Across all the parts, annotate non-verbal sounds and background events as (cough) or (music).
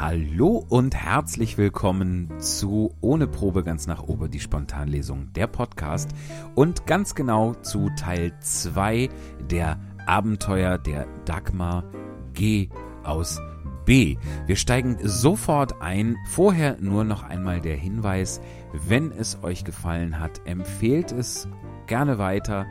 Hallo und herzlich willkommen zu Ohne Probe ganz nach oben die Spontanlesung, der Podcast und ganz genau zu Teil 2 der Abenteuer der Dagmar G aus B. Wir steigen sofort ein. Vorher nur noch einmal der Hinweis, wenn es euch gefallen hat, empfehlt es gerne weiter,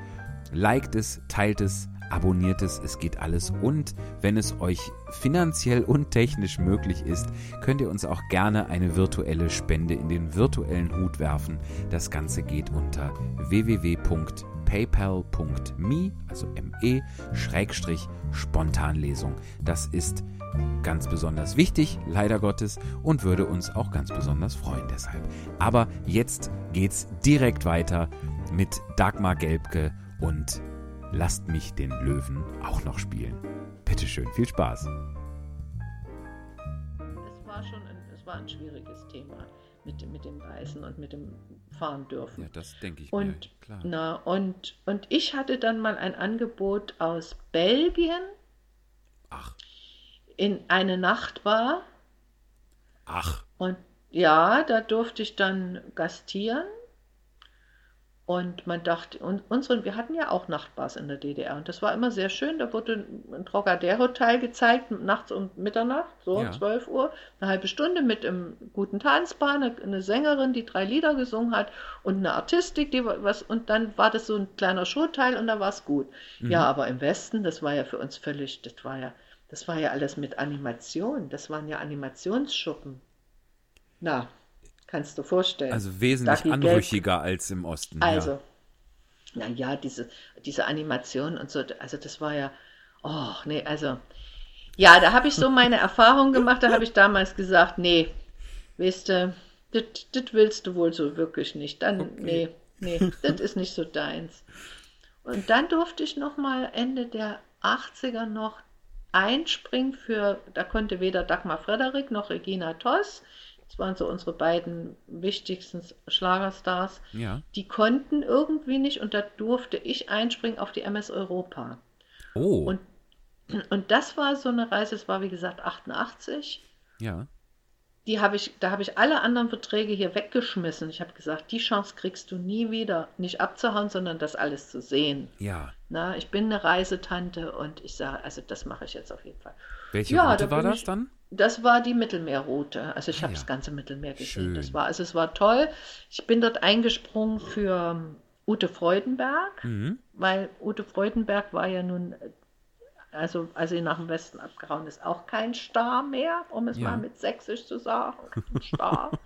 liked es, teilt es, abonniert es, es geht alles. Und wenn es euch finanziell und technisch möglich ist, könnt ihr uns auch gerne eine virtuelle Spende in den virtuellen Hut werfen. Das Ganze geht unter www.paypal.me, also me, Schrägstrich Spontanlesung. Das ist ganz besonders wichtig, leider Gottes, und würde uns auch ganz besonders freuen deshalb. Aber jetzt geht's direkt weiter mit Dagmar Gelbke und lasst mich den Löwen auch noch spielen. Bitteschön, viel Spaß. Es war schon ein, es war ein schwieriges Thema mit, mit dem Reisen und mit dem Fahren dürfen. Ja, das denke ich und, mir, klar. Na, und, und ich hatte dann mal ein Angebot aus Belgien Ach, in eine Nachtbar. ach, Und ja, da durfte ich dann gastieren. Und man dachte, und unsere, wir hatten ja auch Nachtbars in der DDR und das war immer sehr schön. Da wurde ein Trocadero-Teil gezeigt, nachts um Mitternacht, so Ja. 12 Uhr, eine halbe Stunde mit einem guten Tanzbar, eine, eine Sängerin, die drei Lieder gesungen hat und eine Artistik, die was, und dann war das so ein kleiner Showteil und da war es gut. Ja, aber im Westen, das war ja für uns völlig, das war ja, das war ja alles mit Animation, das waren ja Animationsschuppen. Na, kannst du vorstellen. also wesentlich anrüchiger als im Osten. also, ja, diese, diese Animation und so, also das war ja, oh, nee, also, ja, da habe ich so meine (laughs) Erfahrung gemacht, da habe ich damals gesagt, nee, weißt du, das willst du wohl so wirklich nicht, dann, Okay. nee, nee, das ist nicht so deins. Und dann durfte ich noch mal Ende der 80er noch einspringen für, da konnte weder Dagmar Frederik noch Regina Toss, das waren so unsere beiden wichtigsten Schlagerstars, Ja, die konnten irgendwie nicht und da durfte ich einspringen auf die MS Europa. Oh, Und, und das war so eine Reise, das war wie gesagt 88. ja. Die habe ich, da habe ich alle anderen Verträge hier weggeschmissen. Ich habe gesagt, die Chance kriegst du nie wieder, nicht abzuhauen, sondern das alles zu sehen. Ja. Na, ich bin eine Reisetante und ich sage, also das mache ich jetzt auf jeden Fall. Welche Ja, Route war das ich- dann? Das war die Mittelmeerroute. Also ich Ah, habe ja. das ganze Mittelmeer gesehen. Schön. Das war, also es war toll. Ich bin dort eingesprungen für ähm, Ute Freudenberg, Mhm. weil Ute Freudenberg war ja nun, äh, also als sie nach dem Westen abgehauen ist, auch kein Star mehr, um es Ja. mal mit Sächsisch zu sagen. Star. (laughs)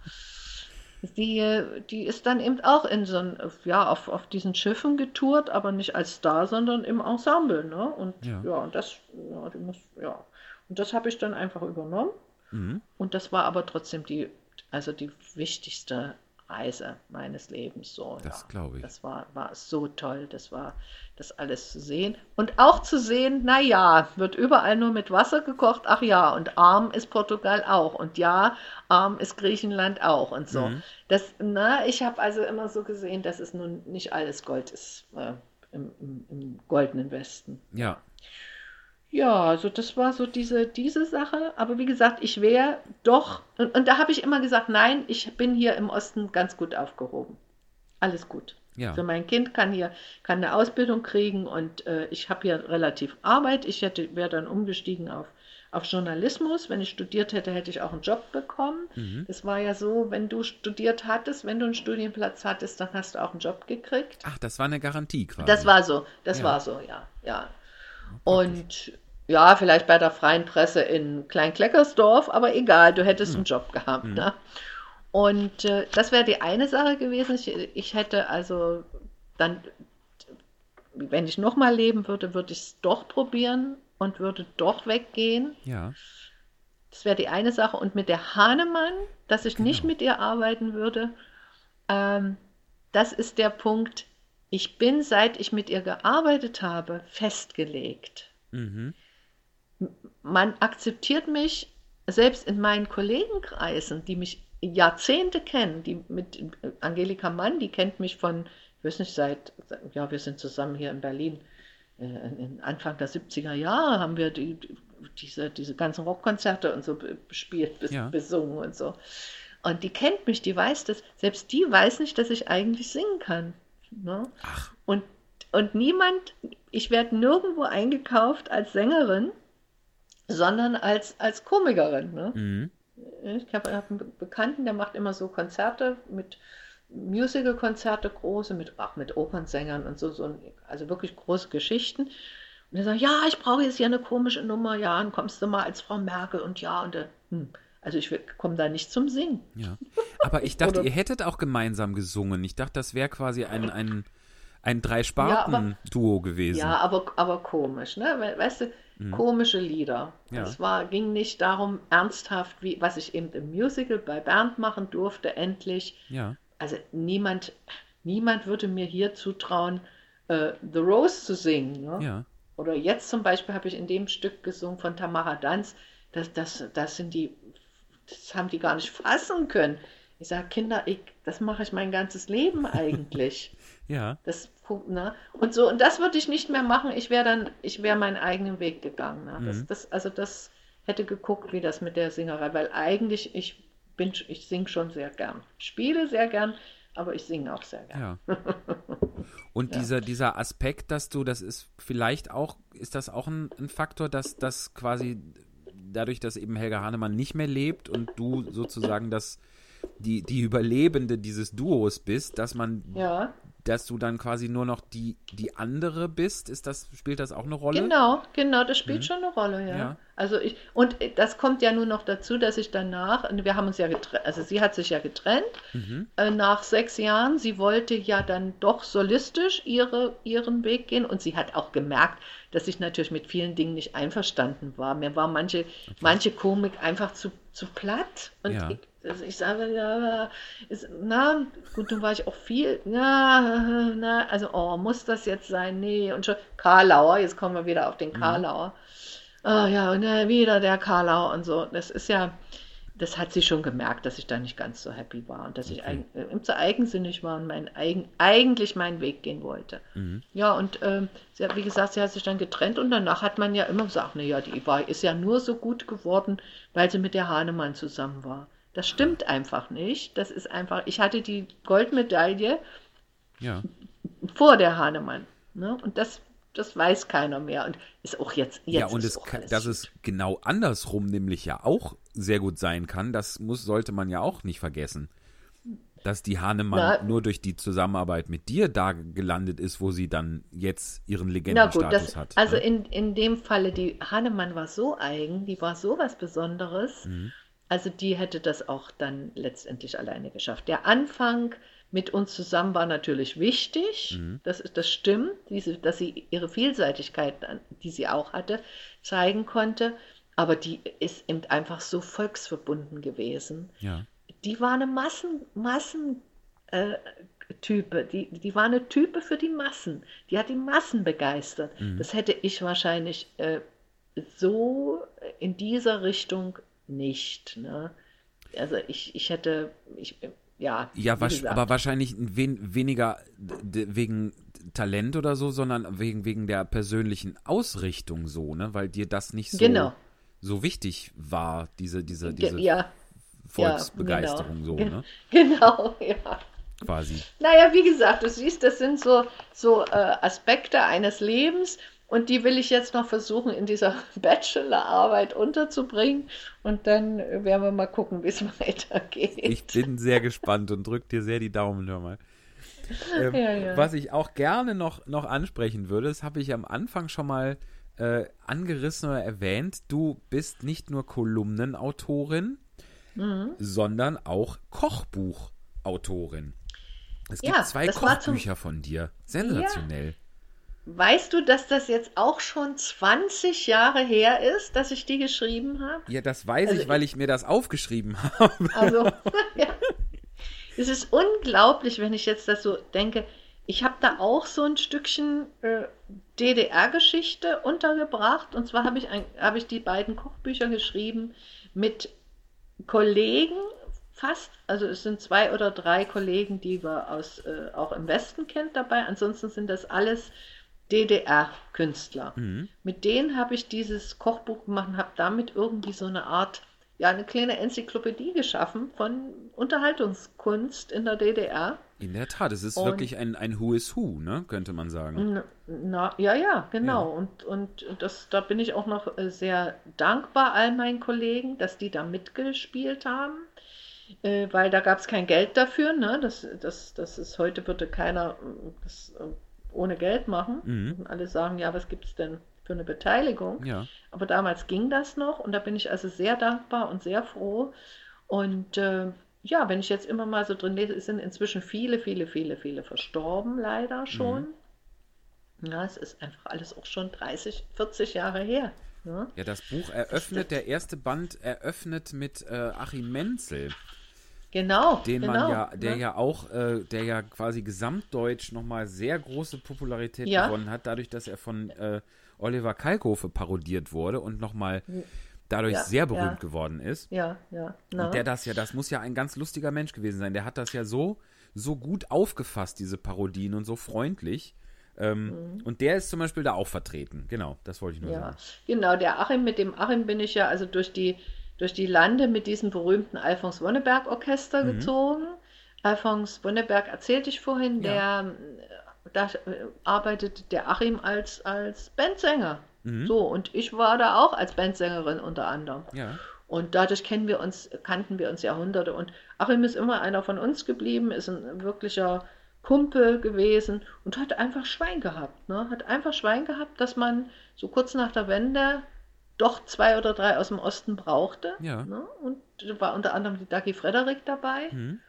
Die, äh, die ist dann eben auch in so ein, ja, auf, auf diesen Schiffen getourt, aber nicht als Star, sondern im Ensemble, ne? Und Ja. ja, und das, ja, die muss, ja. Und das habe ich dann einfach übernommen. Mhm. Und das war aber trotzdem die, also die wichtigste Reise meines Lebens. So, Das ja. glaube ich. Das war, war so toll, das war das alles zu sehen. Und auch zu sehen, na ja, wird überall nur mit Wasser gekocht. Ach ja, und arm ist Portugal auch. Und ja, arm ist Griechenland auch und so. Mhm. Das, na, ich habe also immer so gesehen, dass es nun nicht alles Gold ist äh, im, im, im goldenen Westen. Ja. Ja, also das war so diese, diese Sache. Aber wie gesagt, ich wäre doch, und, und da habe ich immer gesagt, nein, ich bin hier im Osten ganz gut aufgehoben. Alles gut. Ja. Für mein Kind kann hier kann eine Ausbildung kriegen und äh, ich habe hier relativ Arbeit. Ich hätte wäre dann umgestiegen auf, auf Journalismus. Wenn ich studiert hätte, hätte ich auch einen Job bekommen. Mhm. Das war ja so, wenn du studiert hattest, wenn du einen Studienplatz hattest, dann hast du auch einen Job gekriegt. Ach, das war eine Garantie quasi. Das war so, das Ja. war so, ja, ja. Und ja, vielleicht bei der freien Presse in Kleinkleckersdorf, aber egal, du hättest einen Job gehabt. Ne? Und äh, das wäre die eine Sache gewesen. Ich, ich hätte also dann, wenn ich nochmal leben würde, würde ich es doch probieren und würde doch weggehen. Ja. Das wäre die eine Sache. Und mit der Hahnemann, dass ich nicht Genau. mit ihr arbeiten würde, ähm, das ist der Punkt. Ich bin, seit ich mit ihr gearbeitet habe, festgelegt. Mhm. Man akzeptiert mich selbst in meinen Kollegenkreisen, die mich Jahrzehnte kennen, die mit Angelika Mann, die kennt mich von, ich weiß nicht, seit, ja, wir sind zusammen hier in Berlin, äh, Anfang der 70er Jahre haben wir die, diese, diese ganzen Rockkonzerte und so bespielt, bes Ja. besungen und so. Und die kennt mich, die weiß das. Selbst die weiß nicht, dass ich eigentlich singen kann. Ne? Ach, Und, und niemand, ich werde nirgendwo eingekauft als Sängerin, sondern als, als Komikerin. Ne? mhm. Ich habe hab einen Be- Bekannten, der macht immer so Konzerte mit Musical-Konzerte, große, mit, auch mit Opernsängern und so, so, also wirklich große Geschichten. Und er sagt, ja, ich brauche jetzt hier eine komische Nummer, ja, dann kommst du mal als Frau Merkel und ja, und äh, hm. also ich komme da nicht zum Singen. Ja. (laughs) Aber ich dachte, Oder- ihr hättet auch gemeinsam gesungen. Ich dachte, das wäre quasi ein, ein, ein Drei-Sparten-Duo gewesen. Ja, aber, aber komisch, ne? We- Weißt du, komische Lieder. Mhm. Ja. Es war, ging nicht darum, ernsthaft, wie, was ich eben im Musical bei Bernd machen durfte, endlich. Ja. Also niemand, niemand würde mir hier zutrauen, äh, The Rose zu singen. Ne? Ja. Oder jetzt zum Beispiel habe ich in dem Stück gesungen von Tamara Danz, das, das, das sind die, das haben die gar nicht fassen können. Ich sage, Kinder, ich, das mache ich mein ganzes Leben eigentlich. (laughs) Ja. Das, ne? Und so, und das würde ich nicht mehr machen. Ich wäre dann, ich wäre meinen eigenen Weg gegangen. Ne? Das, Mhm. das, also das hätte geguckt, wie das mit der Singerei, weil eigentlich ich bin, ich singe schon sehr gern. Spiele sehr gern, aber ich singe auch sehr gern. Ja. (laughs) Und Ja. dieser, dieser Aspekt, dass du, das ist vielleicht auch, ist das auch ein, ein Faktor, dass das quasi dadurch, dass eben Helga Hahnemann nicht mehr lebt und du sozusagen das, die, die Überlebende dieses Duos bist, dass man, Ja, dass du dann quasi nur noch die, die andere bist, ist das, spielt das auch eine Rolle? genau, genau, das spielt Mhm. schon eine Rolle, ja. Ja. Also ich, und das kommt ja nur noch dazu, dass ich danach, wir haben uns ja getrennt, also sie hat sich ja getrennt, Mhm. äh, nach sechs Jahren. Sie wollte ja dann doch solistisch ihre, ihren Weg gehen und sie hat auch gemerkt, dass ich natürlich mit vielen Dingen nicht einverstanden war. Mir war manche, manche Komik einfach zu, zu platt. Und Ja. ich, also ich sage, ja, ist, na, gut, nun war ich auch viel, ja, na, also, oh, muss das jetzt sein? Nee, und schon Karlauer, jetzt kommen wir wieder auf den Karlauer. Ah ja, und äh, wieder der Karlauer und so. Das ist ja, das hat sie schon gemerkt, dass ich da nicht ganz so happy war und dass ich Okay. eig äh, zu eigensinnig war und mein eigen, eigentlich meinen Weg gehen wollte. Mhm. Ja, und ähm, sie hat, wie gesagt, sie hat sich dann getrennt und danach hat man ja immer gesagt, naja, die war, ist ja nur so gut geworden, weil sie mit der Hahnemann zusammen war. Das stimmt einfach nicht. Das ist einfach, ich hatte die Goldmedaille Ja. vor der Hahnemann. Ne? Und das, das weiß keiner mehr. Und ist auch jetzt, jetzt ja, und ist es, kann, dass gut. es genau andersrum nämlich ja auch sehr gut sein kann, das muss, sollte man ja auch nicht vergessen. Dass die Hahnemann Na- nur durch die Zusammenarbeit mit dir da gelandet ist, wo sie dann jetzt ihren Legendenstatus hat. also ne? in, in dem Falle, die Hannemann war so eigen, die war so was Besonderes, Mhm. Also die hätte das auch dann letztendlich alleine geschafft. Der Anfang mit uns zusammen war natürlich wichtig, Mhm. das, das stimmt, diese, dass sie ihre Vielseitigkeit, die sie auch hatte, zeigen konnte, aber die ist eben einfach so volksverbunden gewesen ja. die war eine Massen, Massen äh, Type, die, die war eine Type für die Massen. Die hat die Massen begeistert. Mhm. Das hätte ich wahrscheinlich äh, so in dieser Richtung nicht. Ne? Also ich, ich hätte, ich, ja, Ja, gesagt, aber wahrscheinlich wen, weniger wegen Talent oder so, sondern wegen, wegen der persönlichen Ausrichtung so, ne? Weil dir das nicht so, Genau. so wichtig war, diese, diese, diese ja, Volksbegeisterung genau. so, ne? (laughs) genau, ja. Quasi. Naja, wie gesagt, du siehst, das sind so, so äh, Aspekte eines Lebens und die will ich jetzt noch versuchen, in dieser (laughs) Bachelorarbeit unterzubringen und dann werden wir mal gucken, wie es (laughs) weitergeht. Ich bin sehr gespannt und drück dir sehr die Daumen, hör mal. Ähm, Ja, ja. Was ich auch gerne noch, noch ansprechen würde, das habe ich am Anfang schon mal äh, angerissen oder erwähnt. Du bist nicht nur Kolumnenautorin, Mhm. sondern auch Kochbuchautorin. Es gibt Ja, zwei war zum- Kochbücher von dir. Sensationell. Weißt du, dass das jetzt auch schon 20 Jahre her ist, dass ich die geschrieben habe? Ja, das weiß Also ich, weil ich mir das aufgeschrieben habe. Also, (laughs) ja. es ist unglaublich, wenn ich jetzt das so denke. Ich habe da auch so ein Stückchen äh, DDR-Geschichte untergebracht. Und zwar habe ich, ein, habe ich die beiden Kochbücher geschrieben mit Kollegen, fast. Also es sind zwei oder drei Kollegen, die wir aus, äh, auch im Westen kennt dabei. Ansonsten sind das alles DDR-Künstler. Mit denen habe ich dieses Kochbuch gemacht und habe damit irgendwie so eine Art, ja, eine kleine Enzyklopädie geschaffen von Unterhaltungskunst in der DDR. In der Tat, es ist Und- wirklich ein, ein Who is Who, ne? könnte man sagen. Na, ja, ja, genau. Ja. Und, und das, da bin ich auch noch äh, sehr dankbar all meinen Kollegen, dass die da mitgespielt haben, äh, weil da gab es kein Geld dafür. Ne? Das, das, das ist, heute würde keiner äh, das ohne Geld machen. Mhm. Und alle sagen, ja, was gibt es denn für eine Beteiligung? Ja. Aber damals ging das noch und da bin ich also sehr dankbar und sehr froh. Und äh, ja, wenn ich jetzt immer mal so drin lese, es sind inzwischen viele, viele, viele, viele verstorben, leider schon. Ja, es ist einfach alles auch schon 30, 40 Jahre her. Ne? Ja, das Buch eröffnet, der erste Band eröffnet mit äh, Achim Menzel, Genau, den genau. man ja, der ne? ja auch, äh, der ja quasi gesamtdeutsch nochmal sehr große Popularität Ja. gewonnen hat, dadurch, dass er von äh, Oliver Kalkofe parodiert wurde und nochmal dadurch Ja, sehr berühmt ja. geworden ist. Ja, ja. ne? Und der das ja, das muss ja ein ganz lustiger Mensch gewesen sein. Der hat das ja so, so gut aufgefasst, diese Parodien und so freundlich. Ähm, Und der ist zum Beispiel da auch vertreten. Genau, das wollte ich nur Mhm. Ja, sagen. genau, der Achim, mit dem Achim bin ich ja also durch die, durch die Lande mit diesem berühmten Alfons Wonneberg Orchester Mhm. gezogen. Alfons Wonneberg erzählte ich vorhin, Ja. der äh, da äh, arbeitet der Achim als, als Bandsänger. Mhm. So, und ich war da auch als Bandsängerin unter anderem. Ja. Und dadurch kennen wir uns, kannten wir uns Jahrhunderte. Und Achim ist immer einer von uns geblieben, ist ein wirklicher Kumpel gewesen und hat einfach Schwein gehabt. Ne? Hat einfach Schwein gehabt, dass man so kurz nach der Wende doch zwei oder drei aus dem Osten brauchte. Ja. Ne? Und da war unter anderem die Dagi Frederik dabei, Mhm.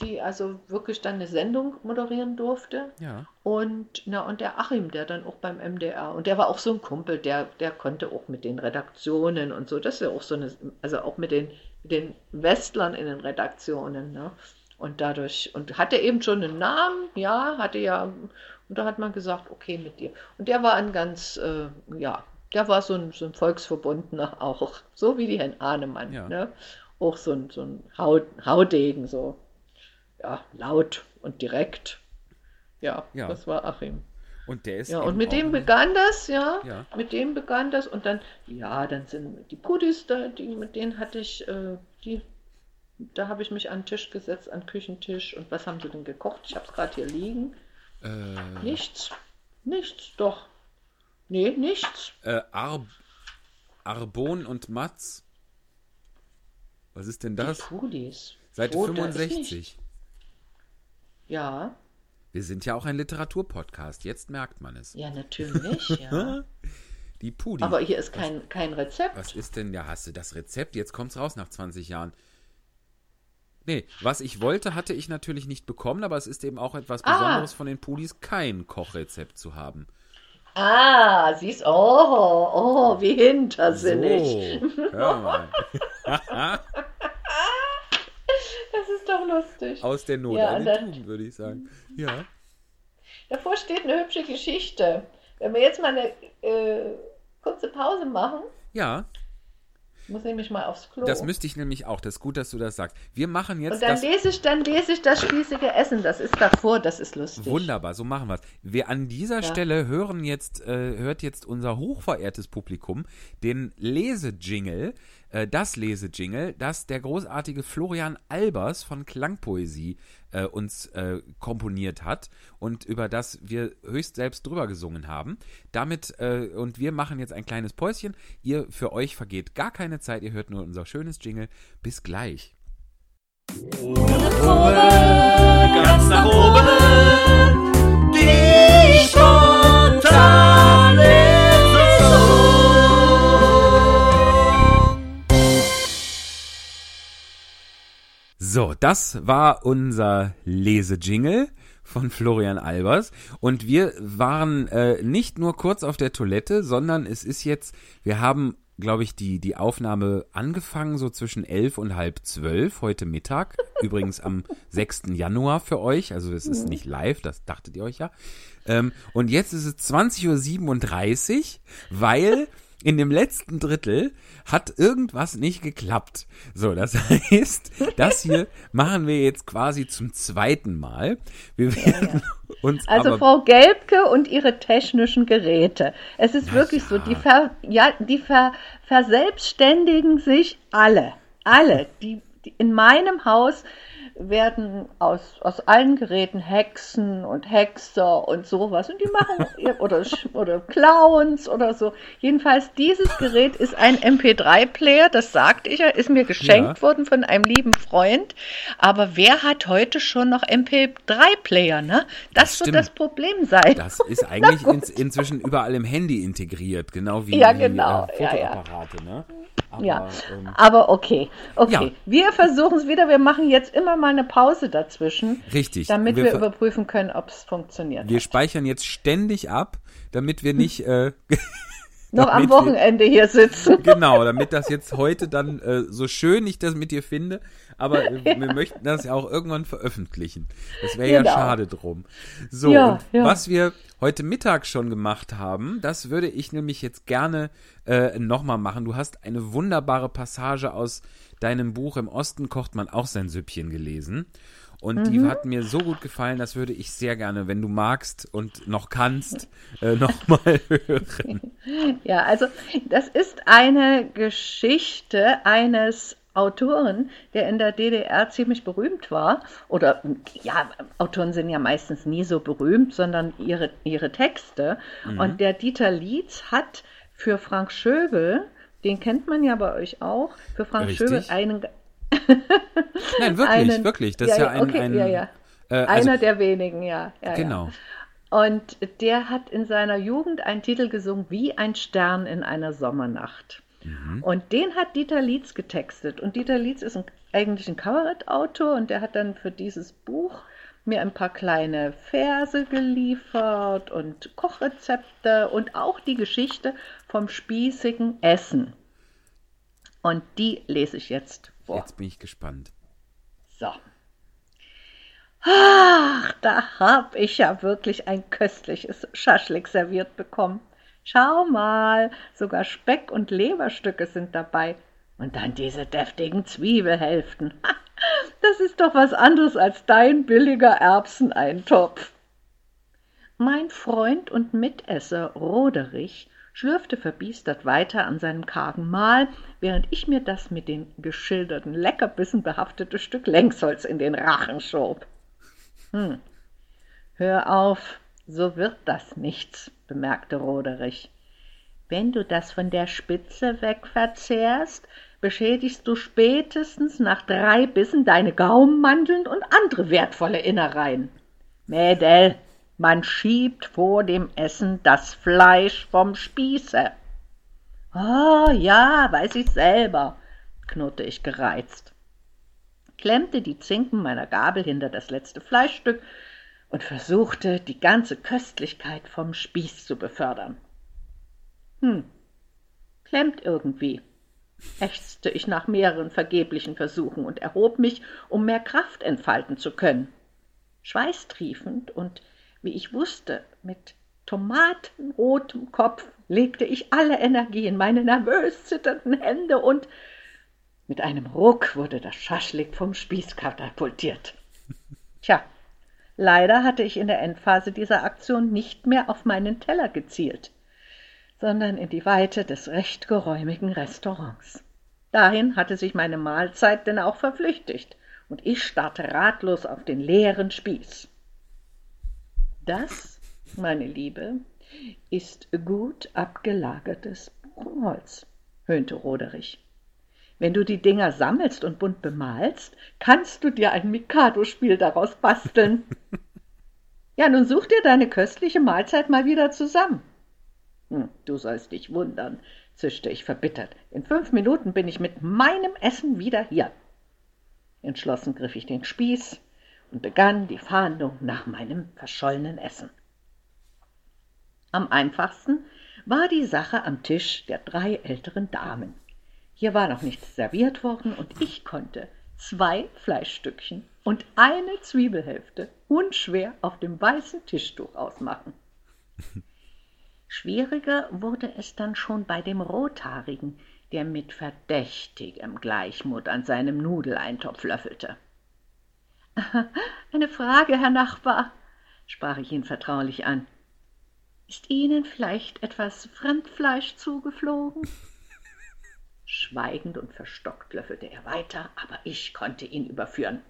die also wirklich dann eine Sendung moderieren durfte. Ja. Und, na, und der Achim, der dann auch beim MDR, und der war auch so ein Kumpel, der, der konnte auch mit den Redaktionen und so, das ist ja auch so eine, also auch mit den, mit den Westlern in den Redaktionen, ne? Und dadurch, und hatte eben schon einen Namen, ja, hatte ja, und da hat man gesagt, okay, mit dir. Und der war ein ganz, äh, ja, der war so ein, so ein Volksverbundener (laughs) auch, so wie die Herrn Ahnemann, Ja. ne? Auch so ein, so ein Haut, Haudegen, so, ja, laut und direkt. Ja, Ja. das war Achim. Und der ist. Ja, und mit dem begann das, ja. Ja. Mit dem begann das und dann, ja, dann sind die Pudis da, die, mit denen hatte ich, äh, die, da habe ich mich an den Tisch gesetzt, an den Küchentisch und was haben sie denn gekocht? Ich habe es gerade hier liegen. Äh, Nichts. Nichts, doch. Nee, nichts. äh, Ar Arbon und Matz. Was ist denn das? Die Pudis. Seite da ist 65. nicht- Ja, Wir sind ja auch ein Literaturpodcast. Jetzt merkt man es. ja, natürlich, ja. (laughs) Die Pudi. Aber hier ist kein, kein Rezept. Was ist denn, ja, hast du das Rezept? Jetzt kommt's raus nach 20 Jahren. Nee, was ich wollte, hatte ich natürlich nicht bekommen, aber es ist eben auch etwas Ah. Besonderes von den Pudis, kein Kochrezept zu haben. Ah, siehst, oh, oh, wie hintersinnig. So, hör mal. (laughs) Das ist doch lustig. Aus der Not Ja, eine Tugend, würde ich sagen. Ja. Davor steht eine hübsche Geschichte. Wenn wir jetzt mal eine äh, kurze Pause machen, Ja, muss nämlich mal aufs Klo. das müsste ich nämlich auch. Das ist gut, dass du das sagst. Wir machen jetzt Und dann das. lese ich, dann lese ich das spießige Essen. Das ist davor, das ist lustig. Wunderbar, so machen wir es. Wir an dieser Ja. Stelle hören jetzt, äh, hört jetzt unser hochverehrtes Publikum den Lesejingle, äh, das Lesejingle, das der großartige Florian Albers von Klangpoesie äh, uns äh, komponiert hat und über das wir höchst selbst drüber gesungen haben. Damit, äh, und wir machen jetzt ein kleines Päuschen. Ihr, für euch vergeht gar keine Zeit, ihr hört nur unser schönes Jingle. Bis gleich. ganz nach oben. Die spontane So, das war unser Lesejingle von Florian Albers. Und wir waren äh, nicht nur kurz auf der Toilette, sondern es ist jetzt, wir haben, glaube ich, die, die Aufnahme angefangen so zwischen elf und halb zwölf heute Mittag. (laughs) Übrigens am 6. Januar für euch. Also es ist nicht live, das dachtet ihr euch ja. Ähm, und jetzt ist es 20.37 Uhr, weil in dem letzten Drittel hat irgendwas nicht geklappt. So, das (laughs) heißt, das hier machen wir jetzt quasi zum zweiten Mal. Wir werden uns Also Frau Gelbke und ihre technischen Geräte. Es ist wirklich ja. so, die, ver, ja, die ver, verselbstständigen sich alle. Alle. Die in meinem Haus werden aus, aus allen Geräten Hexen und Hexer und sowas. Und die machen, (laughs) oder, oder Clowns oder so. Jedenfalls, dieses Gerät ist ein MP3-Player, das sagte ich ja, ist mir geschenkt Ja. worden von einem lieben Freund. Aber wer hat heute schon noch MP3-Player, ne? Das, Das wird das Problem sein. das (laughs) ist eigentlich ins, inzwischen überall im Handy integriert, genau wie, Ja, genau. äh, Ja, ja. Fotoapparate, ne? Aber, Ja, ähm, aber okay, okay. Ja. Wir versuchen es wieder. Wir machen jetzt immer mal eine Pause dazwischen, richtig. damit wir, wir, überprüfen können, ob es funktioniert. wir speichern jetzt ständig ab, damit wir nicht äh, (laughs) Noch (laughs) am wir- Wochenende hier sitzen. Genau, damit das jetzt heute dann äh, so schön ich das mit dir finde, aber (laughs) wir möchten das ja auch irgendwann veröffentlichen. Das wäre Genau. ja schade drum. So, Ja, und ja. was wir heute Mittag schon gemacht haben, das würde ich nämlich jetzt gerne äh, nochmal machen. Du hast eine wunderbare Passage aus deinem Buch Im Osten kocht man auch sein Süppchen gelesen. Und die Mhm. hat mir so gut gefallen, das würde ich sehr gerne, wenn du magst und noch kannst, äh, (laughs) nochmal hören. Ja, also das ist eine Geschichte eines Autoren, der in der DDR ziemlich berühmt war. Oder ja, Autoren sind ja meistens nie so berühmt, sondern ihre, ihre Texte. Und der Dieter Lietz hat für Frank Schöbel, den kennt man ja bei euch auch, für Frank Richtig. Schöbel einen (laughs) Nein, wirklich, einen, wirklich. Das ist ja ein, okay, ein ja, ja. Äh, also, Einer der wenigen, ja. ja genau. Ja. Und der hat in seiner Jugend einen Titel gesungen, wie ein Stern in einer Sommernacht. Mhm. Und den hat Dieter Lietz getextet. Und Dieter Lietz ist ein, eigentlich ein Kabarettautor und der hat dann für dieses Buch mir ein paar kleine Verse geliefert und Kochrezepte und auch die Geschichte vom spießigen Essen. Und die lese ich jetzt vor. Jetzt bin ich gespannt. So. Ach, da hab ich ja wirklich ein köstliches Schaschlik serviert bekommen. Schau mal, sogar Speck und Leberstücke sind dabei. Und dann diese deftigen Zwiebelhälften. Das ist doch was anderes als dein billiger Erbseneintopf. Mein Freund und Mitesser Roderich schlürfte verbiestert weiter an seinem kargen Mahl, während ich mir das mit den geschilderten Leckerbissen behaftete Stück Längsholz in den Rachen schob. Hm. Hör auf, so wird das nichts, bemerkte Roderich. Wenn du das von der Spitze weg verzehrst, beschädigst du spätestens nach drei Bissen deine Gaumenmandeln und andere wertvolle Innereien. Mädel, man schiebt vor dem Essen das Fleisch vom Spieße. Oh ja, weiß ich selber, knurrte ich gereizt, klemmte die Zinken meiner Gabel hinter das letzte Fleischstück und versuchte, die ganze Köstlichkeit vom Spieß zu befördern. Hm, klemmt irgendwie, ächzte ich nach mehreren vergeblichen Versuchen und erhob mich, um mehr Kraft entfalten zu können. Schweißtriefend und, wie ich wusste, mit tomatenrotem Kopf legte ich alle Energie in meine nervös zitternden Hände und mit einem Ruck wurde das Schaschlik vom Spieß katapultiert. Tja, leider hatte ich in der Endphase dieser Aktion nicht mehr auf meinen Teller gezielt, sondern in die Weite des recht geräumigen Restaurants. Dahin hatte sich meine Mahlzeit denn auch verflüchtigt, und ich starrte ratlos auf den leeren Spieß. Das, meine Liebe, ist gut abgelagertes Buchenholz, höhnte Roderich. Wenn du die Dinger sammelst und bunt bemalst, kannst du dir ein Mikado-Spiel daraus basteln. (laughs) ja, nun such dir deine köstliche Mahlzeit mal wieder zusammen. Hm, du sollst dich wundern, zischte ich verbittert. In fünf Minuten bin ich mit meinem Essen wieder hier. Entschlossen griff ich den Spieß und begann die Fahndung nach meinem verschollenen Essen. Am einfachsten war die Sache am Tisch der drei älteren Damen. Hier war noch nichts serviert worden und ich konnte zwei Fleischstückchen und eine Zwiebelhälfte unschwer auf dem weißen Tischtuch ausmachen. (laughs) Schwieriger wurde es dann schon bei dem Rothaarigen, der mit verdächtigem Gleichmut an seinem Nudeleintopf löffelte. (laughs) Eine Frage, Herr Nachbar, sprach ich ihn vertraulich an. Ist Ihnen vielleicht etwas Fremdfleisch zugeflogen? (laughs) Schweigend und verstockt löffelte er weiter, aber ich konnte ihn überführen.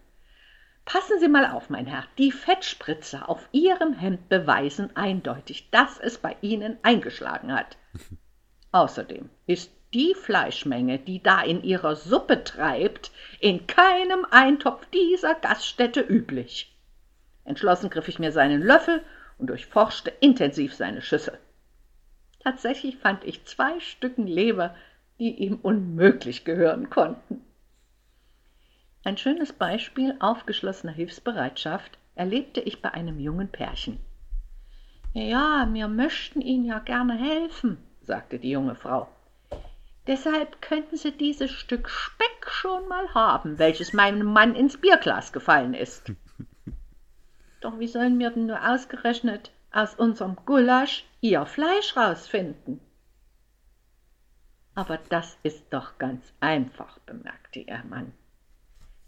Passen Sie mal auf, mein Herr, die Fettspritzer auf Ihrem Hemd beweisen eindeutig, dass es bei Ihnen eingeschlagen hat. (laughs) Außerdem ist die Fleischmenge, die da in Ihrer Suppe treibt, in keinem Eintopf dieser Gaststätte üblich. Entschlossen griff ich mir seinen Löffel und durchforschte intensiv seine Schüssel. Tatsächlich fand ich zwei Stücken Leber, die ihm unmöglich gehören konnten. Ein schönes Beispiel aufgeschlossener Hilfsbereitschaft erlebte ich bei einem jungen Pärchen. Ja, wir möchten Ihnen ja gerne helfen, sagte die junge Frau. Deshalb könnten Sie dieses Stück Speck schon mal haben, welches meinem Mann ins Bierglas gefallen ist. (laughs) Doch wie sollen wir denn nur ausgerechnet aus unserem Gulasch Ihr Fleisch rausfinden? Aber das ist doch ganz einfach, bemerkte ihr Mann.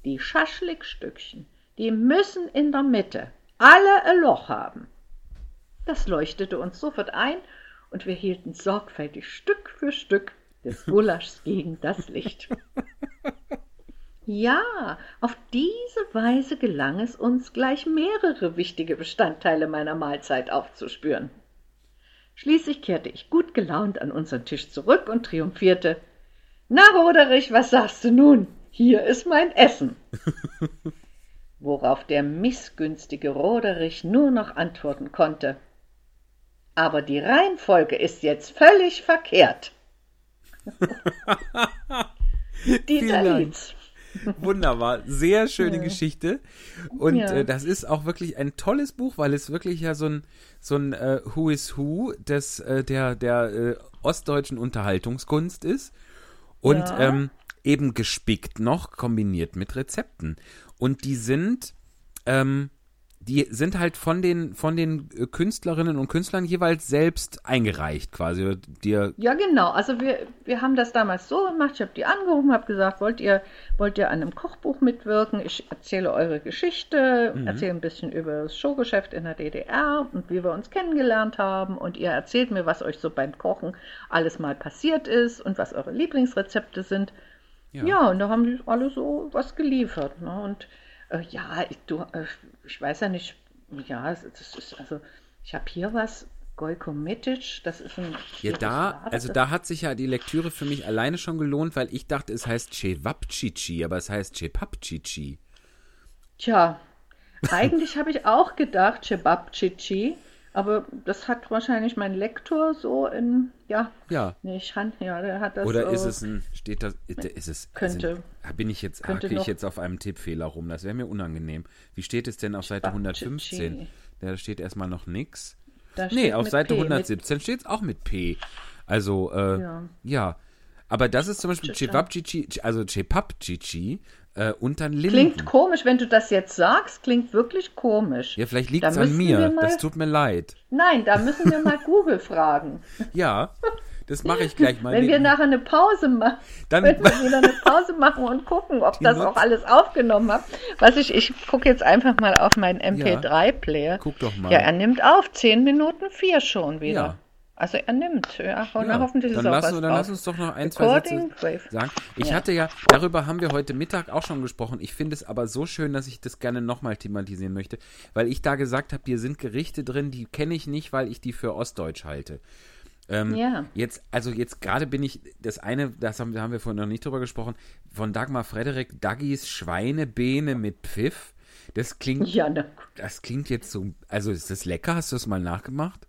Die Schaschlikstückchen, die müssen in der Mitte alle ein Loch haben. Das leuchtete uns sofort ein, und wir hielten sorgfältig Stück für Stück des (laughs) Gulaschs gegen das Licht. Ja, auf diese Weise gelang es uns, gleich mehrere wichtige Bestandteile meiner Mahlzeit aufzuspüren. Schließlich kehrte ich gut gelaunt an unseren Tisch zurück und triumphierte. Na, Roderich, was sagst du nun? hier ist mein Essen. (laughs) Worauf der missgünstige Roderich nur noch antworten konnte. Aber die Reihenfolge ist jetzt völlig verkehrt. (laughs) Dieter Lietz. (laughs) Wunderbar, sehr schöne ja. Geschichte. Und ja. äh, das ist auch wirklich ein tolles Buch, weil es wirklich ja so ein, so ein äh, Who is Who des, äh, der, der äh, ostdeutschen Unterhaltungskunst ist. Und ja. ähm, eben gespickt noch, kombiniert mit Rezepten. Und die sind, ähm, die sind halt von den, von den Künstlerinnen und Künstlern jeweils selbst eingereicht, quasi. Dir ja, genau. Also wir, wir haben das damals so gemacht. Ich habe die angerufen, habe gesagt, wollt ihr, wollt ihr an einem Kochbuch mitwirken? Ich erzähle eure Geschichte, mhm. erzähle ein bisschen über das Showgeschäft in der DDR und wie wir uns kennengelernt haben. Und ihr erzählt mir, was euch so beim Kochen alles mal passiert ist und was eure Lieblingsrezepte sind. Ja. ja, und da haben die alle so was geliefert. Ne? Und äh, ja, ich, du, äh, ich weiß ja nicht, ja, das ist, also ich habe hier was, Gojko Mitic, das ist ein. Ja, da, also da hat sich ja die Lektüre für mich alleine schon gelohnt, weil ich dachte, es heißt Cevapcici, aber es heißt Cepapcici. Tja, eigentlich habe ich auch gedacht, Cevapcici. Aber das hat wahrscheinlich mein Lektor so in, ja, ja. nicht Hand, ja, der hat das. Oder ist es ein, steht das, ist es, könnte, sind, bin ich jetzt, hacke ich jetzt auf einem Tippfehler rum, das wäre mir unangenehm. Wie steht es denn auf Seite 115? Da steht erstmal noch nichts. Nee, auf Seite P, 117 steht es auch mit P. Also, äh, ja. ja. Aber das ist zum Beispiel Cevapcici, also Cepapcici, äh, unter Linden. Klingt komisch, wenn du das jetzt sagst, klingt wirklich komisch. Ja, vielleicht liegt es an mir. Mal, das tut mir leid. Nein, da müssen wir mal Google fragen. (laughs) Ja, das mache ich gleich mal. Wenn wir nachher eine Pause machen, dann wenn wir (laughs) wieder eine Pause machen und gucken, ob das auch alles aufgenommen hat. Was ich, ich gucke jetzt einfach mal auf meinen MP3-Player. Ja, guck doch mal. Ja, er nimmt auf. 10 Minuten 4 schon wieder. Ja. Also er nimmt, ja, ja hoffentlich dann ist lass, auch was Dann lass uns doch noch ein, zwei Sätze sagen. Ich ja. hatte ja, darüber haben wir heute Mittag auch schon gesprochen. Ich finde es aber so schön, dass ich das gerne nochmal thematisieren möchte, weil ich da gesagt habe, hier sind Gerichte drin, die kenne ich nicht, weil ich die für Ostdeutsch halte. Ähm, ja. Jetzt, also jetzt gerade bin ich, das eine, das haben, da haben wir vorhin noch nicht drüber gesprochen, von Dagmar Frederik, Daggis Schweinebeene mit Pfiff. Das klingt, ja, das klingt jetzt so, also ist das lecker? Hast du das mal nachgemacht?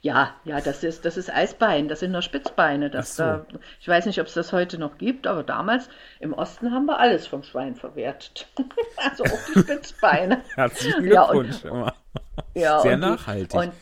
Ja, ja, das ist, das ist Eisbein, das sind nur Spitzbeine. Das, so. da, ich weiß nicht, ob es das heute noch gibt, aber damals im Osten haben wir alles vom Schwein verwertet. (laughs) also auch die (laughs) Spitzbeine. Herzlichen Glückwunsch. Ja, und, ja, Sehr und nachhaltig. Die, und,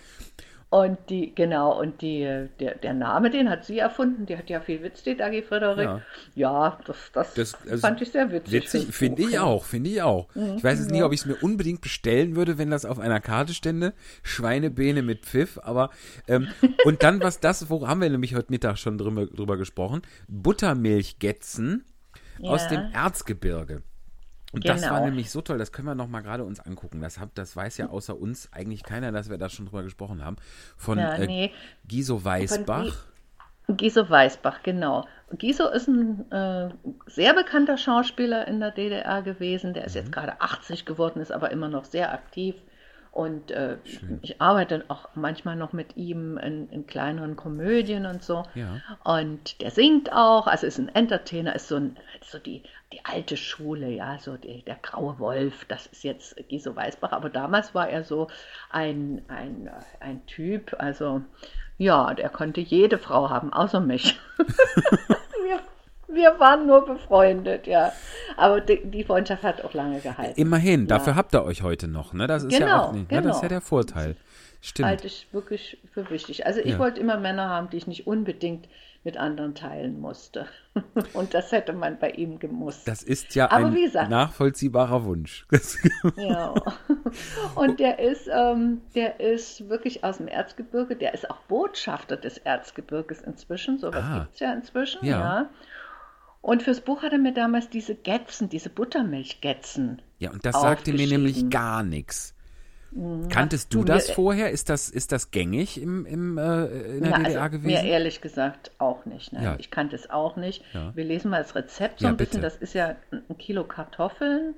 Und die, genau, und die, der, der Name, den hat sie erfunden, die hat ja viel Witz, die Dagi Frederik. Ja. Ja, das, das, Das, also, fand ich sehr witzig. Witzig, finde ich auch, finde ich auch. Ich weiß jetzt nicht, ja. ob ich es mir unbedingt bestellen würde, wenn das auf einer Karte stände. Schweinebeene mit Pfiff, aber ähm, (laughs) und dann was das, wo haben wir nämlich heute Mittag schon drüber, drüber gesprochen, Buttermilchgätzen aus Ja. dem Erzgebirge. Und das war Genau. nämlich so toll, das können wir noch mal gerade uns angucken. Das, hab, das weiß ja außer uns eigentlich keiner, dass wir da schon drüber gesprochen haben. Von Ja, äh, nee. Giso Weißbach. Gi- Giso Weißbach, genau. Giso ist ein äh, sehr bekannter Schauspieler in der DDR gewesen. Der ist Mhm. jetzt gerade 80 geworden, ist aber immer noch sehr aktiv. Und äh, ich arbeite auch manchmal noch mit ihm in, in kleineren Komödien und so. Ja. Und der singt auch, also ist ein Entertainer, ist so, ein, so die, die alte Schule, ja, so die, der graue Wolf, das ist jetzt Giso Weißbach. Aber damals war er so ein, ein, ein Typ, also ja, der konnte jede Frau haben, außer mich. (laughs) (laughs) wir, waren nur befreundet, ja. Aber die, Freundschaft hat auch lange gehalten. Immerhin, dafür Ja. habt ihr euch heute noch, ne? Das ist ja Genau, auch nicht, ne? Das ist ja genau. der Vorteil. Stimmt. halte ich wirklich für wichtig. Also ich Ja. wollte immer Männer haben, die ich nicht unbedingt mit anderen teilen musste. (laughs) Und das hätte man bei ihm gemusst. Das ist ja Aber ein gesagt- nachvollziehbarer Wunsch. (laughs) Ja. (laughs) Und der ist, ähm, der ist wirklich aus dem Erzgebirge, der ist auch Botschafter des Erzgebirges inzwischen, sowas Ah. gibt es ja inzwischen, Ja. ja. Und fürs Buch hat er mir damals diese Gätzen, diese Buttermilchgätzen. ja, und das sagte mir nämlich gar nichts. Kanntest du du, das mir- vorher? Ist das, ist das gängig im, im, äh, in der Na, DDR also, gewesen? Mir ehrlich gesagt auch nicht. Nein, Ja. ich kannte es auch nicht. Ja. Wir lesen mal das Rezept so Ja, ein bisschen. bitte. Das ist ja ein Kilo Kartoffeln,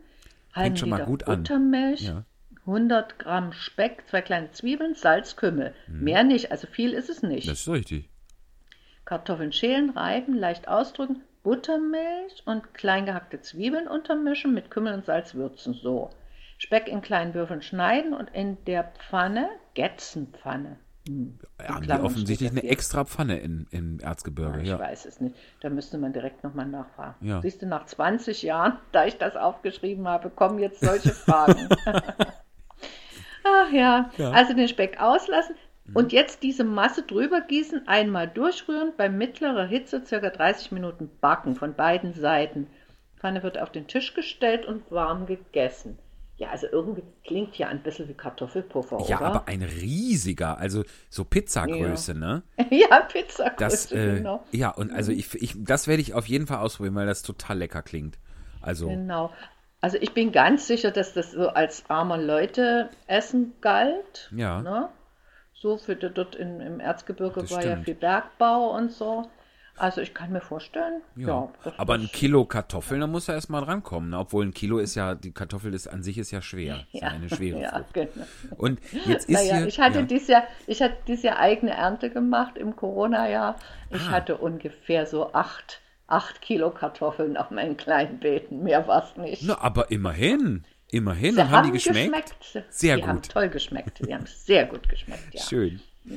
halben Liter. Buttermilch, Ja. 100 Gramm Speck, zwei kleine Zwiebeln, Salz, Kümmel. Mehr nicht, also viel ist es nicht. Mhm. Das ist richtig. Kartoffeln schälen, reiben, leicht ausdrücken, Buttermilch und klein gehackte Zwiebeln untermischen, mit Kümmel und Salz würzen. So. Speck in kleinen Würfeln schneiden und in der Pfanne, Gätzenpfanne. Hm, in Haben die offensichtlich eine extra Pfanne in, im Erzgebirge, Ich ja. weiß es nicht. Da müsste man direkt nochmal nachfragen. Ja. Siehst du, nach 20 Jahren, (laughs) da ich das aufgeschrieben habe, kommen jetzt solche Fragen. (laughs) Ach ja. Ja. Also den Speck auslassen und jetzt diese Masse drüber gießen, einmal durchrühren, bei mittlerer Hitze circa 30 Minuten backen von beiden Seiten. Die Pfanne wird auf den Tisch gestellt und warm gegessen. Ja, also irgendwie klingt ja ein bisschen wie Kartoffelpuffer, Ja, oder? aber ein riesiger, also so Pizzagröße, ne? (laughs) ja, Pizza Das, äh, genau. ja, und also ich, ich, das werde ich auf jeden Fall ausprobieren, weil das total lecker klingt. Also, Genau. Also ich bin ganz sicher, dass das so als armer Leute Essen galt. Ja. Ne? So für die- dort in, im Erzgebirge Das war ja stimmt. viel Bergbau und so. Also ich kann mir vorstellen, ja. ja. aber ein Kilo Kartoffeln, da muss er erstmal drankommen. Ne? Obwohl ein Kilo ist ja, die Kartoffel ist an sich ist ja schwer. Ist ja, eine schwere (laughs) ja, Frucht. genau. Und jetzt ist Naja, hier. ich hatte ja. dieses Jahr, ich hatte dieses Jahr eigene Ernte gemacht im Corona-Jahr. Ich Ah. hatte ungefähr so acht, acht Kilo Kartoffeln auf meinen kleinen Beeten. Mehr war es nicht. Na, aber immerhin. Immerhin. Sie Und haben die geschmeckt? Sehr die haben gut. toll geschmeckt. Sie haben sehr gut geschmeckt, ja. Schön. ja,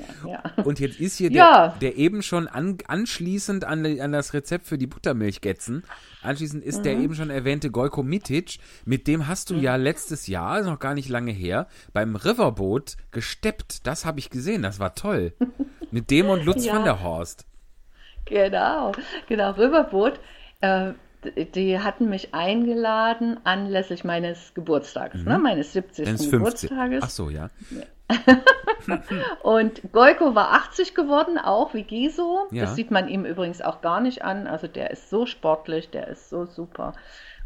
ja. Und jetzt ist hier Ja. der, der eben schon an, anschließend an, an das Rezept für die Buttermilchgätzen, anschließend ist Mhm. der eben schon erwähnte Gojko Mitic, mit dem hast du ja letztes Jahr, ist noch gar nicht lange her, beim Riverboat gesteppt. Das habe ich gesehen, das war toll. (laughs) Mit dem und Lutz van der Horst. Genau, genau, Riverboot. Äh, die hatten mich eingeladen anlässlich meines Geburtstages, ne, meines 70. Ins 15. Geburtstages. Ach so, ja. (laughs) Und Goiko war 80 geworden, auch wie Giso. Ja. Das sieht man ihm übrigens auch gar nicht an. Also der ist so sportlich, der ist so super.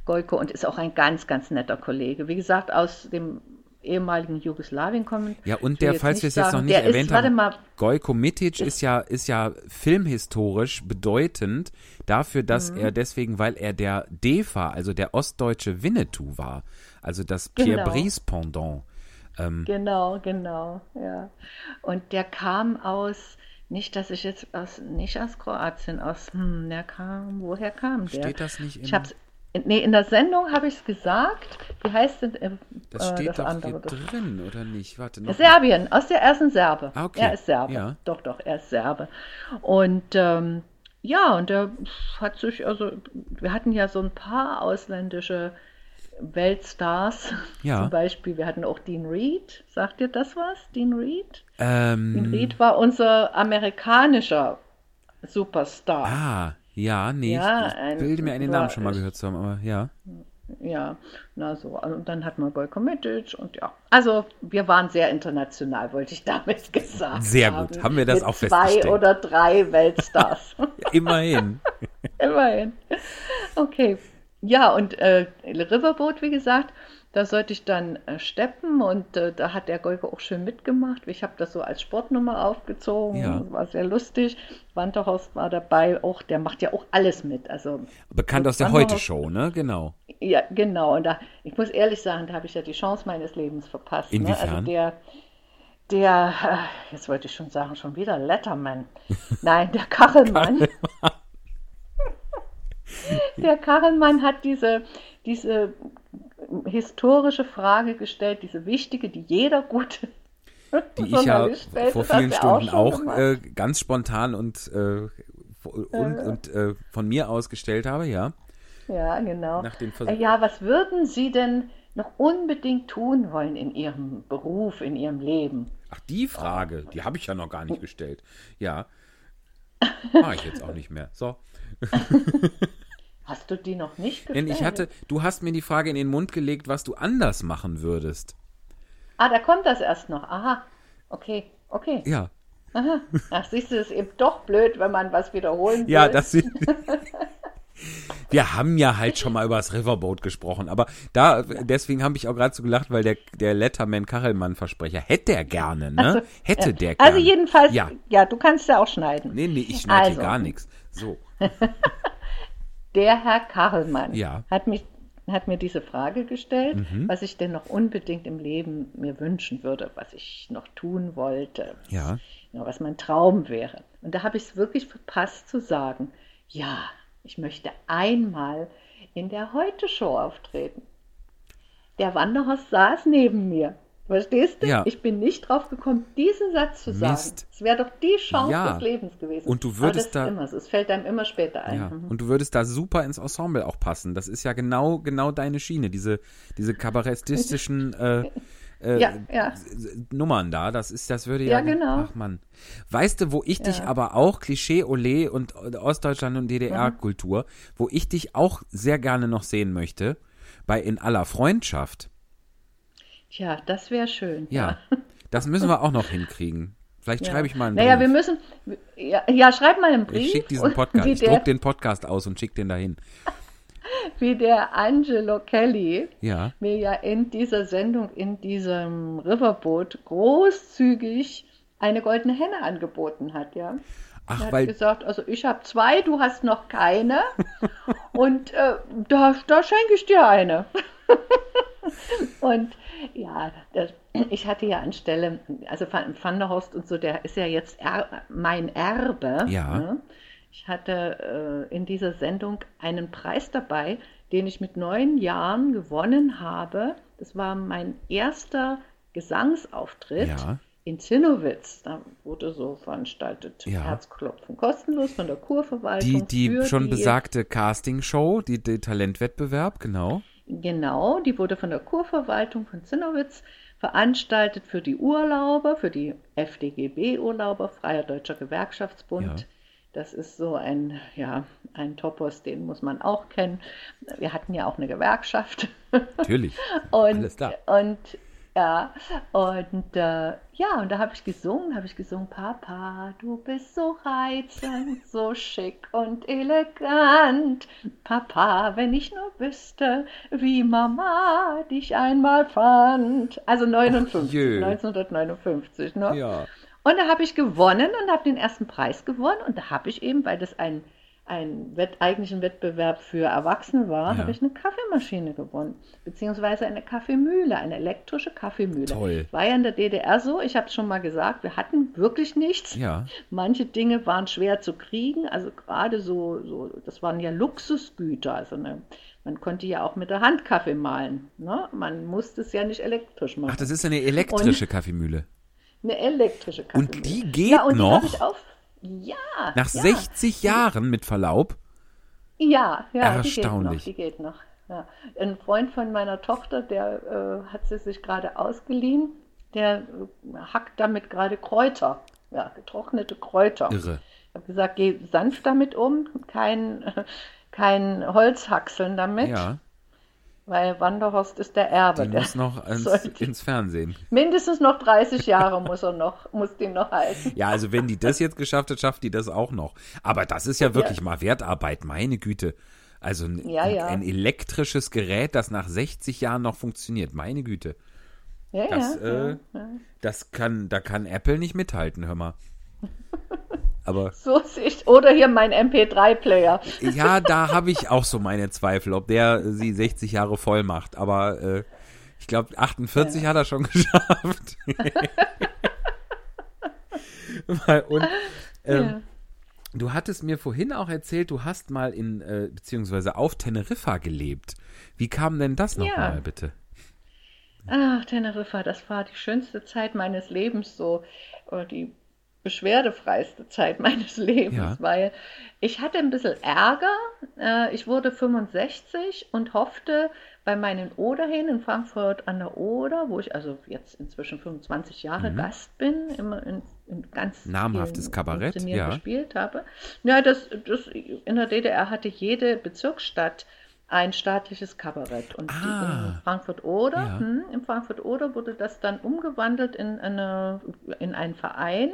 Goiko und ist auch ein ganz, ganz netter Kollege. Wie gesagt, aus dem ehemaligen Jugoslawien kommen. Ja, und Ich der, falls wir es jetzt noch nicht erwähnt ist, haben, mal, Gojko Mitic ist ja, ist ja filmhistorisch bedeutend dafür, dass Mhm. er deswegen, weil er der DEFA, also der ostdeutsche Winnetou war, also das Pierre Genau. Brice Pendant. Ähm, Genau, genau, ja. Und der kam aus, nicht, dass ich jetzt aus, nicht aus Kroatien, aus, hm, der kam, woher kam der? Steht das nicht Ich im- hab's, nee, in der Sendung habe ich es gesagt. Wie heißt denn äh, das steht das doch andere? hier drin, oder nicht? Warte noch. Serbien, aus der ersten Serbe. Ah, okay. Er ist Serbe. Ja. Doch, doch, er ist Serbe. Und ähm, ja, und er hat sich, also, wir hatten ja so ein paar ausländische Weltstars. Ja. Zum Beispiel, wir hatten auch Dean Reed. Sagt dir das was, Dean Reed? Dean Ähm, Reed war unser amerikanischer Superstar. ah, ja, nee, Ja, ich, ich ein- bilde mir einen Namen schon mal gehört zu haben, aber ja. Ja, na so. Und dann hatten wir Boyko Mitic und ja. Also wir waren sehr international, wollte ich damit (laughs) gesagt Sehr haben. gut. Haben wir das Mit auch zwei festgestellt. oder drei Weltstars. (laughs) Immerhin. (laughs) Immerhin. Okay. Ja, und äh, Riverboat, wie gesagt, da sollte ich dann äh, steppen und äh, da hat der Golke auch schön mitgemacht. Ich habe das so als Sportnummer aufgezogen, Ja. war sehr lustig. Wanderhorst war dabei, auch der macht ja auch alles mit. Also Bekannt aus der Wanderhaus- Heute-Show, ne? Genau. ja, genau. Und da, ich muss ehrlich sagen, da habe ich ja die Chance meines Lebens verpasst. Ne? Inwiefern? Also der, der, äh, jetzt wollte ich schon sagen, schon wieder Letterman. (laughs) Nein, der Kachelmann. (laughs) der Kachelmann hat diese, diese historische Frage gestellt, diese wichtige, die jeder gute Die (laughs) ich ja vor vielen Stunden auch, gemacht. äh, ganz spontan und, äh, und, und äh, von mir aus gestellt habe, ja. Ja, genau. Äh, ja, was würden Sie denn noch unbedingt tun wollen in Ihrem Beruf, in Ihrem Leben? Ach, die Frage, die habe ich ja noch gar nicht (laughs) gestellt. Ja. (laughs) Mache ich jetzt auch nicht mehr. So. Hast du die noch nicht Denn gestellt? ich hatte, du hast mir die Frage in den Mund gelegt, was du anders machen würdest. Ah, da kommt das erst noch. Aha. Okay, okay. Ja. Aha. Ach, siehst du, es ist eben doch blöd, wenn man was wiederholen will. Ja, das sind. (laughs) Wir haben ja halt schon mal über das Riverboat gesprochen, aber da, deswegen habe ich auch gerade so gelacht, weil der, der Letterman-Kachelmann-Versprecher hätte er gerne, ne? Hätte der gerne. Also jedenfalls, Ja. ja. du kannst ja auch schneiden. Nee, nee, ich schneide Also. hier gar nichts. So. (laughs) Der Herr Kachelmann Ja. Mhm. hat, mich, hat mir diese Frage gestellt, was ich denn noch unbedingt im Leben mir wünschen würde, was ich noch tun wollte, Ja. ja, was mein Traum wäre. Und da habe ich es wirklich verpasst zu sagen, ja, ich möchte einmal in der Heute-Show auftreten. Der Wanderhorst saß neben mir. Verstehst du? Ja. Ich bin nicht drauf gekommen, diesen Satz zu sagen. Mist. Es wäre doch die Chance Ja. des Lebens gewesen. Und du würdest da- immer so. Es fällt einem immer später ein. Ja, Mhm. und du würdest da super ins Ensemble auch passen. Das ist ja genau, genau deine Schiene, diese, diese kabarettistischen (laughs) äh, äh, Ja, Nummern da. Das ist, das würde ja. Ja, genau. Ach Mann. Weißt du, wo ich dich aber auch, Klischee, Ole und Ostdeutschland und DDR-Kultur, wo ich dich auch sehr gerne noch sehen möchte, bei In aller Freundschaft. Tja, das wäre schön. Ja. (laughs) Das müssen wir auch noch hinkriegen. Vielleicht Ja. schreibe ich mal einen Naja, wir Brief. müssen. Ja, ja schreib mal einen Brief. ich schicke diesen Podcast, ich druck den Podcast aus und schicke den dahin. (laughs) wie der Angelo Kelly Ja. mir ja in dieser Sendung, in diesem Riverboot großzügig eine goldene Henne angeboten hat, ja. Ach, Er hat weil gesagt, also ich habe zwei, du hast noch keine. (laughs) und äh, da, da schenke ich dir eine. und ja, das, ich hatte ja anstelle, also Van Van der Horst und so, der ist ja jetzt er, mein Erbe. Ja. Ne? Ich hatte äh, in dieser Sendung einen Preis dabei, den ich mit neun Jahren gewonnen habe. Das war mein erster Gesangsauftritt Ja. in Zinnowitz. Da wurde so veranstaltet Ja. Herzklopfen kostenlos von der Kurverwaltung. die, die schon die- besagte Castingshow, die, die Talentwettbewerb, genau. Genau, die wurde von der Kurverwaltung von Zinnowitz veranstaltet für die Urlauber, für die FDGB-Urlauber, Freier Deutscher Gewerkschaftsbund. Ja. Das ist so ein, ja, ein Topos, den muss man auch kennen. Wir hatten ja auch eine Gewerkschaft. Natürlich. (laughs) Und, Alles da. Und (laughs) ja, und äh, ja, und da habe ich gesungen, habe ich gesungen, Papa, du bist so reizend, so schick und elegant. Papa, wenn ich nur wüsste, wie Mama dich einmal fand. Also 59, jö. 1959, ne? Ja. Und da habe ich gewonnen und habe den ersten Preis gewonnen. Und da habe ich eben, weil das ein, ein Wett, eigentlich ein Wettbewerb für Erwachsene war, Ja. habe ich eine Kaffeemaschine gewonnen. Beziehungsweise eine Kaffeemühle, eine elektrische Kaffeemühle. Toll. War ja in der DDR so, ich habe es schon mal gesagt, wir hatten wirklich nichts. Ja. Manche Dinge waren schwer zu kriegen, also gerade so, so das waren ja Luxusgüter. Also eine, man konnte ja auch mit der Hand Kaffee mahlen. Ne? Man musste es ja nicht elektrisch machen. Ach, das ist eine elektrische Kaffeemühle. Eine elektrische Kaffeemühle. Und die geht ja, und noch? Die ja. Nach ja, 60 Jahren mit Verlaub. Ja, ja, die geht noch. Erstaunlich. Die geht noch. Ja. Ein Freund von meiner Tochter, der äh, hat sie sich gerade ausgeliehen, der äh, hackt damit gerade Kräuter, ja, getrocknete Kräuter. Irre. Ich habe gesagt, geh sanft damit um, kein, (laughs) kein Holzhackseln damit, Ja, weil Wanderhorst ist der Erbe. die der muss noch (laughs) ins, sollte- ins Fernsehen. Mindestens noch 30 Jahre muss er noch, muss die noch halten. Ja, also wenn die das jetzt geschafft hat, schafft die das auch noch. Aber das ist ja wirklich mal Wertarbeit, meine Güte. Also ein, Ja, ja. ein elektrisches Gerät, das nach 60 Jahren noch funktioniert, meine Güte. Ja, Das, ja, äh, ja, ja. Das kann, da kann Apple nicht mithalten, hör mal. (laughs) Aber So ich. Oder hier mein MP3-Player. ja, da habe ich auch so meine Zweifel, ob der sie 60 Jahre voll macht. Aber äh, ich glaube, 48 hat er schon (laughs) geschafft. Und ähm, Ja. du hattest mir vorhin auch erzählt, du hast mal in, äh, beziehungsweise auf Teneriffa gelebt. Wie kam denn das nochmal, Ja. bitte? Ach, Teneriffa, das war die schönste Zeit meines Lebens, so oder die beschwerdefreiste Zeit (laughs) meines Lebens, Ja. weil ich hatte ein bisschen Ärger. Äh, Ich wurde 65 und hoffte bei meinen Oderhin in Frankfurt an der Oder, wo ich also jetzt inzwischen 25 Jahre Gast bin, immer in, in ganz Mhm. Namhaftes Kabarett, ja. gespielt habe. Ja, das, das in der DDR hatte jede Bezirksstadt ein staatliches Kabarett und die Ah. in Frankfurt Oder, Ja. hm, in Frankfurt Oder wurde das dann umgewandelt in eine in einen Verein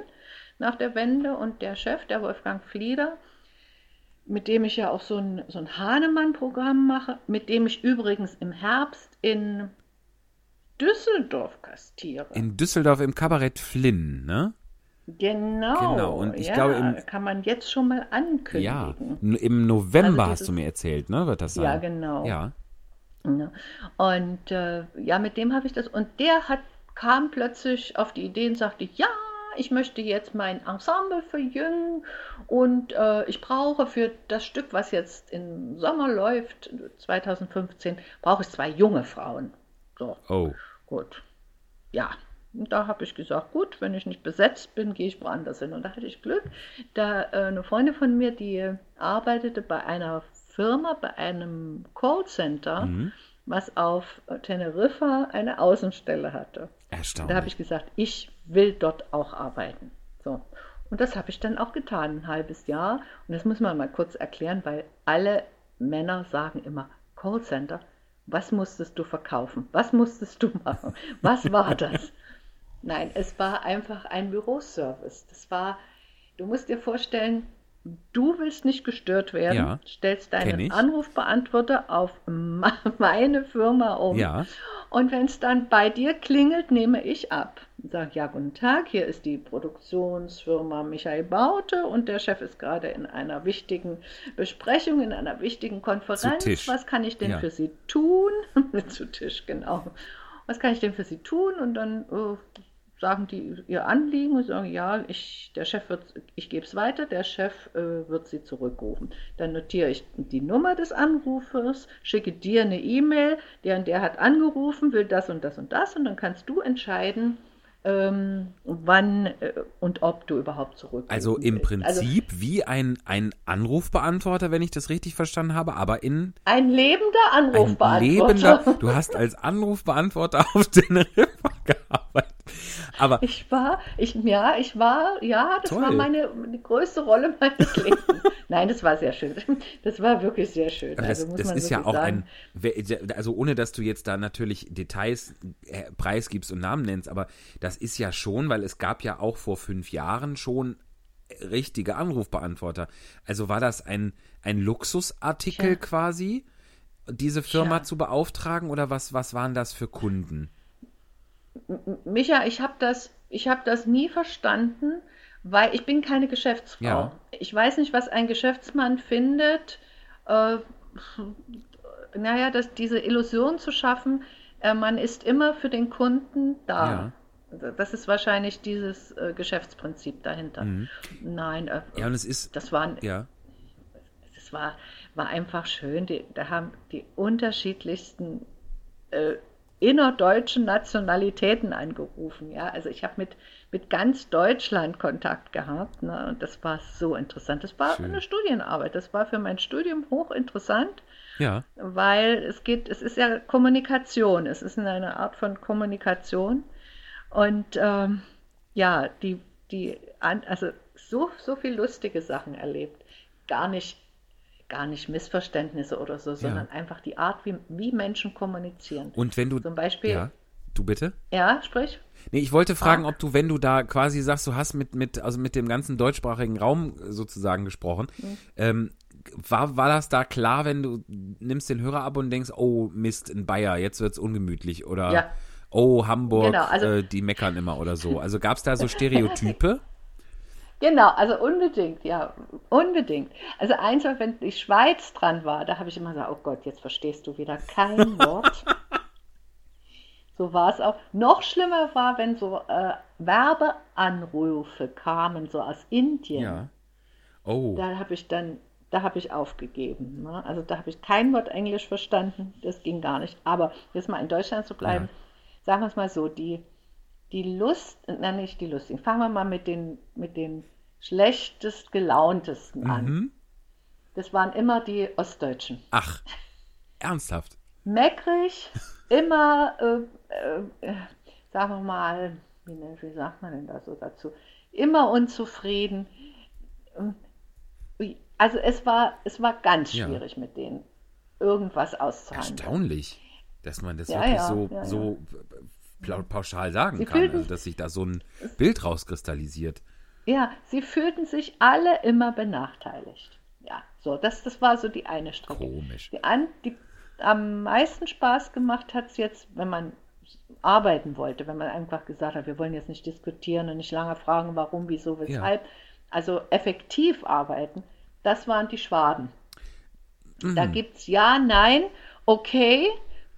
nach der Wende und der Chef, der Wolfgang Flieder, mit dem ich ja auch so ein, so ein Hahnemann-Programm mache, mit dem ich übrigens im Herbst in Düsseldorf kastiere. In Düsseldorf im Kabarett Flynn, ne? genau. Genau, und ich ja, glaube, im- kann man jetzt schon mal Ja. ankündigen. N- Im November Also hast du dieses- mir erzählt, ne? Wird das sein? Ja, genau. Ja. Ja. Und äh, ja, mit dem habe ich das. Und der hat, kam plötzlich auf die Idee und sagte, ja, ich möchte jetzt mein Ensemble verjüngen und äh, ich brauche für das Stück, was jetzt im Sommer läuft, 2015, brauche ich zwei junge Frauen. So, Oh. gut. Ja, und da habe ich gesagt, gut, wenn ich nicht besetzt bin, gehe ich woanders hin. Und da hatte ich Glück, da äh, eine Freundin von mir, die arbeitete bei einer Firma, bei einem Callcenter, Mhm. was auf Teneriffa eine Außenstelle hatte. Da Erstaunlich. habe ich gesagt, ich will dort auch arbeiten. So. Und das habe ich dann auch getan, ein halbes Jahr. Und das muss man mal kurz erklären, weil alle Männer sagen immer, Callcenter, was musstest du verkaufen? Was musstest du machen? Was war das? (laughs) Nein, es war einfach ein Büroservice. Das war, du musst dir vorstellen, du willst nicht gestört werden, Ja, stellst deinen. Anrufbeantworter auf (laughs) meine Firma um. Ja. Und wenn es dann bei dir klingelt, nehme ich ab. Sag, ja, guten Tag, hier ist die Produktionsfirma Michael Baute und der Chef ist gerade in einer wichtigen Besprechung, in einer wichtigen Konferenz. Zu Tisch. Was kann ich denn Ja. für Sie tun? (laughs) Zu Tisch, genau. Was kann ich denn für Sie tun? Und dann äh, sagen die ihr Anliegen und sagen, ja, ich, der Chef wird, ich gebe es weiter, der Chef äh, wird Sie zurückrufen. Dann notiere ich die Nummer des Anrufers, schicke dir eine E-Mail, der und der hat angerufen, will das und das und das und dann kannst du entscheiden, ähm, wann äh, und ob du überhaupt zurückrufen Also im. Also Prinzip wie ein, ein Anrufbeantworter, wenn ich das richtig verstanden habe, aber in ein lebender ein Anrufbeantworter. lebender. (laughs) Du hast als Anrufbeantworter auf Teneriffa (laughs) gearbeitet. Aber Ich war, ich, ja, ich war, ja, das Toll. war meine die größte Rolle meines (laughs) Lebens. Nein, das war sehr schön. Das war wirklich sehr schön. Aber das, also das ist ja auch sagen. ein, also ohne dass du jetzt da natürlich Details äh, preisgibst und Namen nennst, aber das ist ja schon, weil es gab ja auch vor fünf Jahren schon richtige Anrufbeantworter. Also war das ein, ein Luxusartikel Tja. quasi, diese Firma Tja. zu beauftragen oder was, was waren das für Kunden? Micha, ich habe das, ich habe das nie verstanden, weil ich bin keine Geschäftsfrau. Ja. Ich weiß nicht, was ein Geschäftsmann findet. Äh, naja, dass diese Illusion zu schaffen, äh, man ist immer für den Kunden da. Das ist wahrscheinlich dieses äh, Geschäftsprinzip dahinter. Nein, äh, Mhm. Ja, und es ist, das waren ja, das war, war einfach schön. Die, da haben die unterschiedlichsten äh, innerdeutschen Nationalitäten angerufen. Ja, also ich habe mit, mit ganz Deutschland Kontakt gehabt. Ne? Und das war so interessant. Das war Schön. eine Studienarbeit. Das war für mein Studium hochinteressant, Ja, weil es geht, es ist ja Kommunikation. Es ist eine Art von Kommunikation. Und ähm, ja, die, die, also so, so viel lustige Sachen erlebt. Gar nicht, gar nicht Missverständnisse oder so, sondern einfach die Art, wie, wie Menschen kommunizieren. und wenn du. Zum Beispiel, Ja, du bitte? ja, sprich. Nee, ich wollte fragen, ob du, wenn du da quasi sagst, du hast mit, mit, also mit dem ganzen deutschsprachigen Raum sozusagen gesprochen, Mhm. ähm, war, war das da klar, wenn du nimmst den Hörer ab und denkst, oh Mist, in Bayer, jetzt wird's ungemütlich oder Ja. oh Hamburg, Genau, also- äh, die meckern immer oder so. Also gab es da so (laughs) Stereotype? Genau, also unbedingt, ja, unbedingt. Also eins war, wenn die Schweiz dran war, da habe ich immer gesagt, oh Gott, jetzt verstehst du wieder kein (laughs) Wort. So war es auch. Noch schlimmer war, wenn so äh, Werbeanrufe kamen, so aus Indien. ja. Oh, Da habe ich dann, da habe ich aufgegeben. Ne? Also da habe ich kein Wort Englisch verstanden, das ging gar nicht. Aber jetzt mal in Deutschland zu bleiben, sagen wir es mal so, die, die Lust, nein, nicht die lustigen, fangen wir mal mit den, mit den schlechtest gelauntesten an. mhm. Das waren immer die Ostdeutschen. ach, ernsthaft? Meckrig, (laughs) immer, äh, äh, sagen wir mal, wie, ne- wie sagt man denn da so dazu? Immer unzufrieden. Also es war, es war ganz Ja. schwierig mit denen irgendwas auszuhandeln. Erstaunlich, dass man das Ja, wirklich ja, so, ja, ja. so pauschal sagen Sie kann, also, dass sich da so ein Bild rauskristallisiert. Ja, sie fühlten sich alle immer benachteiligt. Ja, so, das, das war so die eine Strecke. Komisch. Die, an, die am meisten Spaß gemacht hat es jetzt, wenn man arbeiten wollte, wenn man einfach gesagt hat, wir wollen jetzt nicht diskutieren und nicht lange fragen, warum, wieso, weshalb. Also effektiv arbeiten, das waren die Schwaben. Da Mhm. gibt es ja, nein, okay,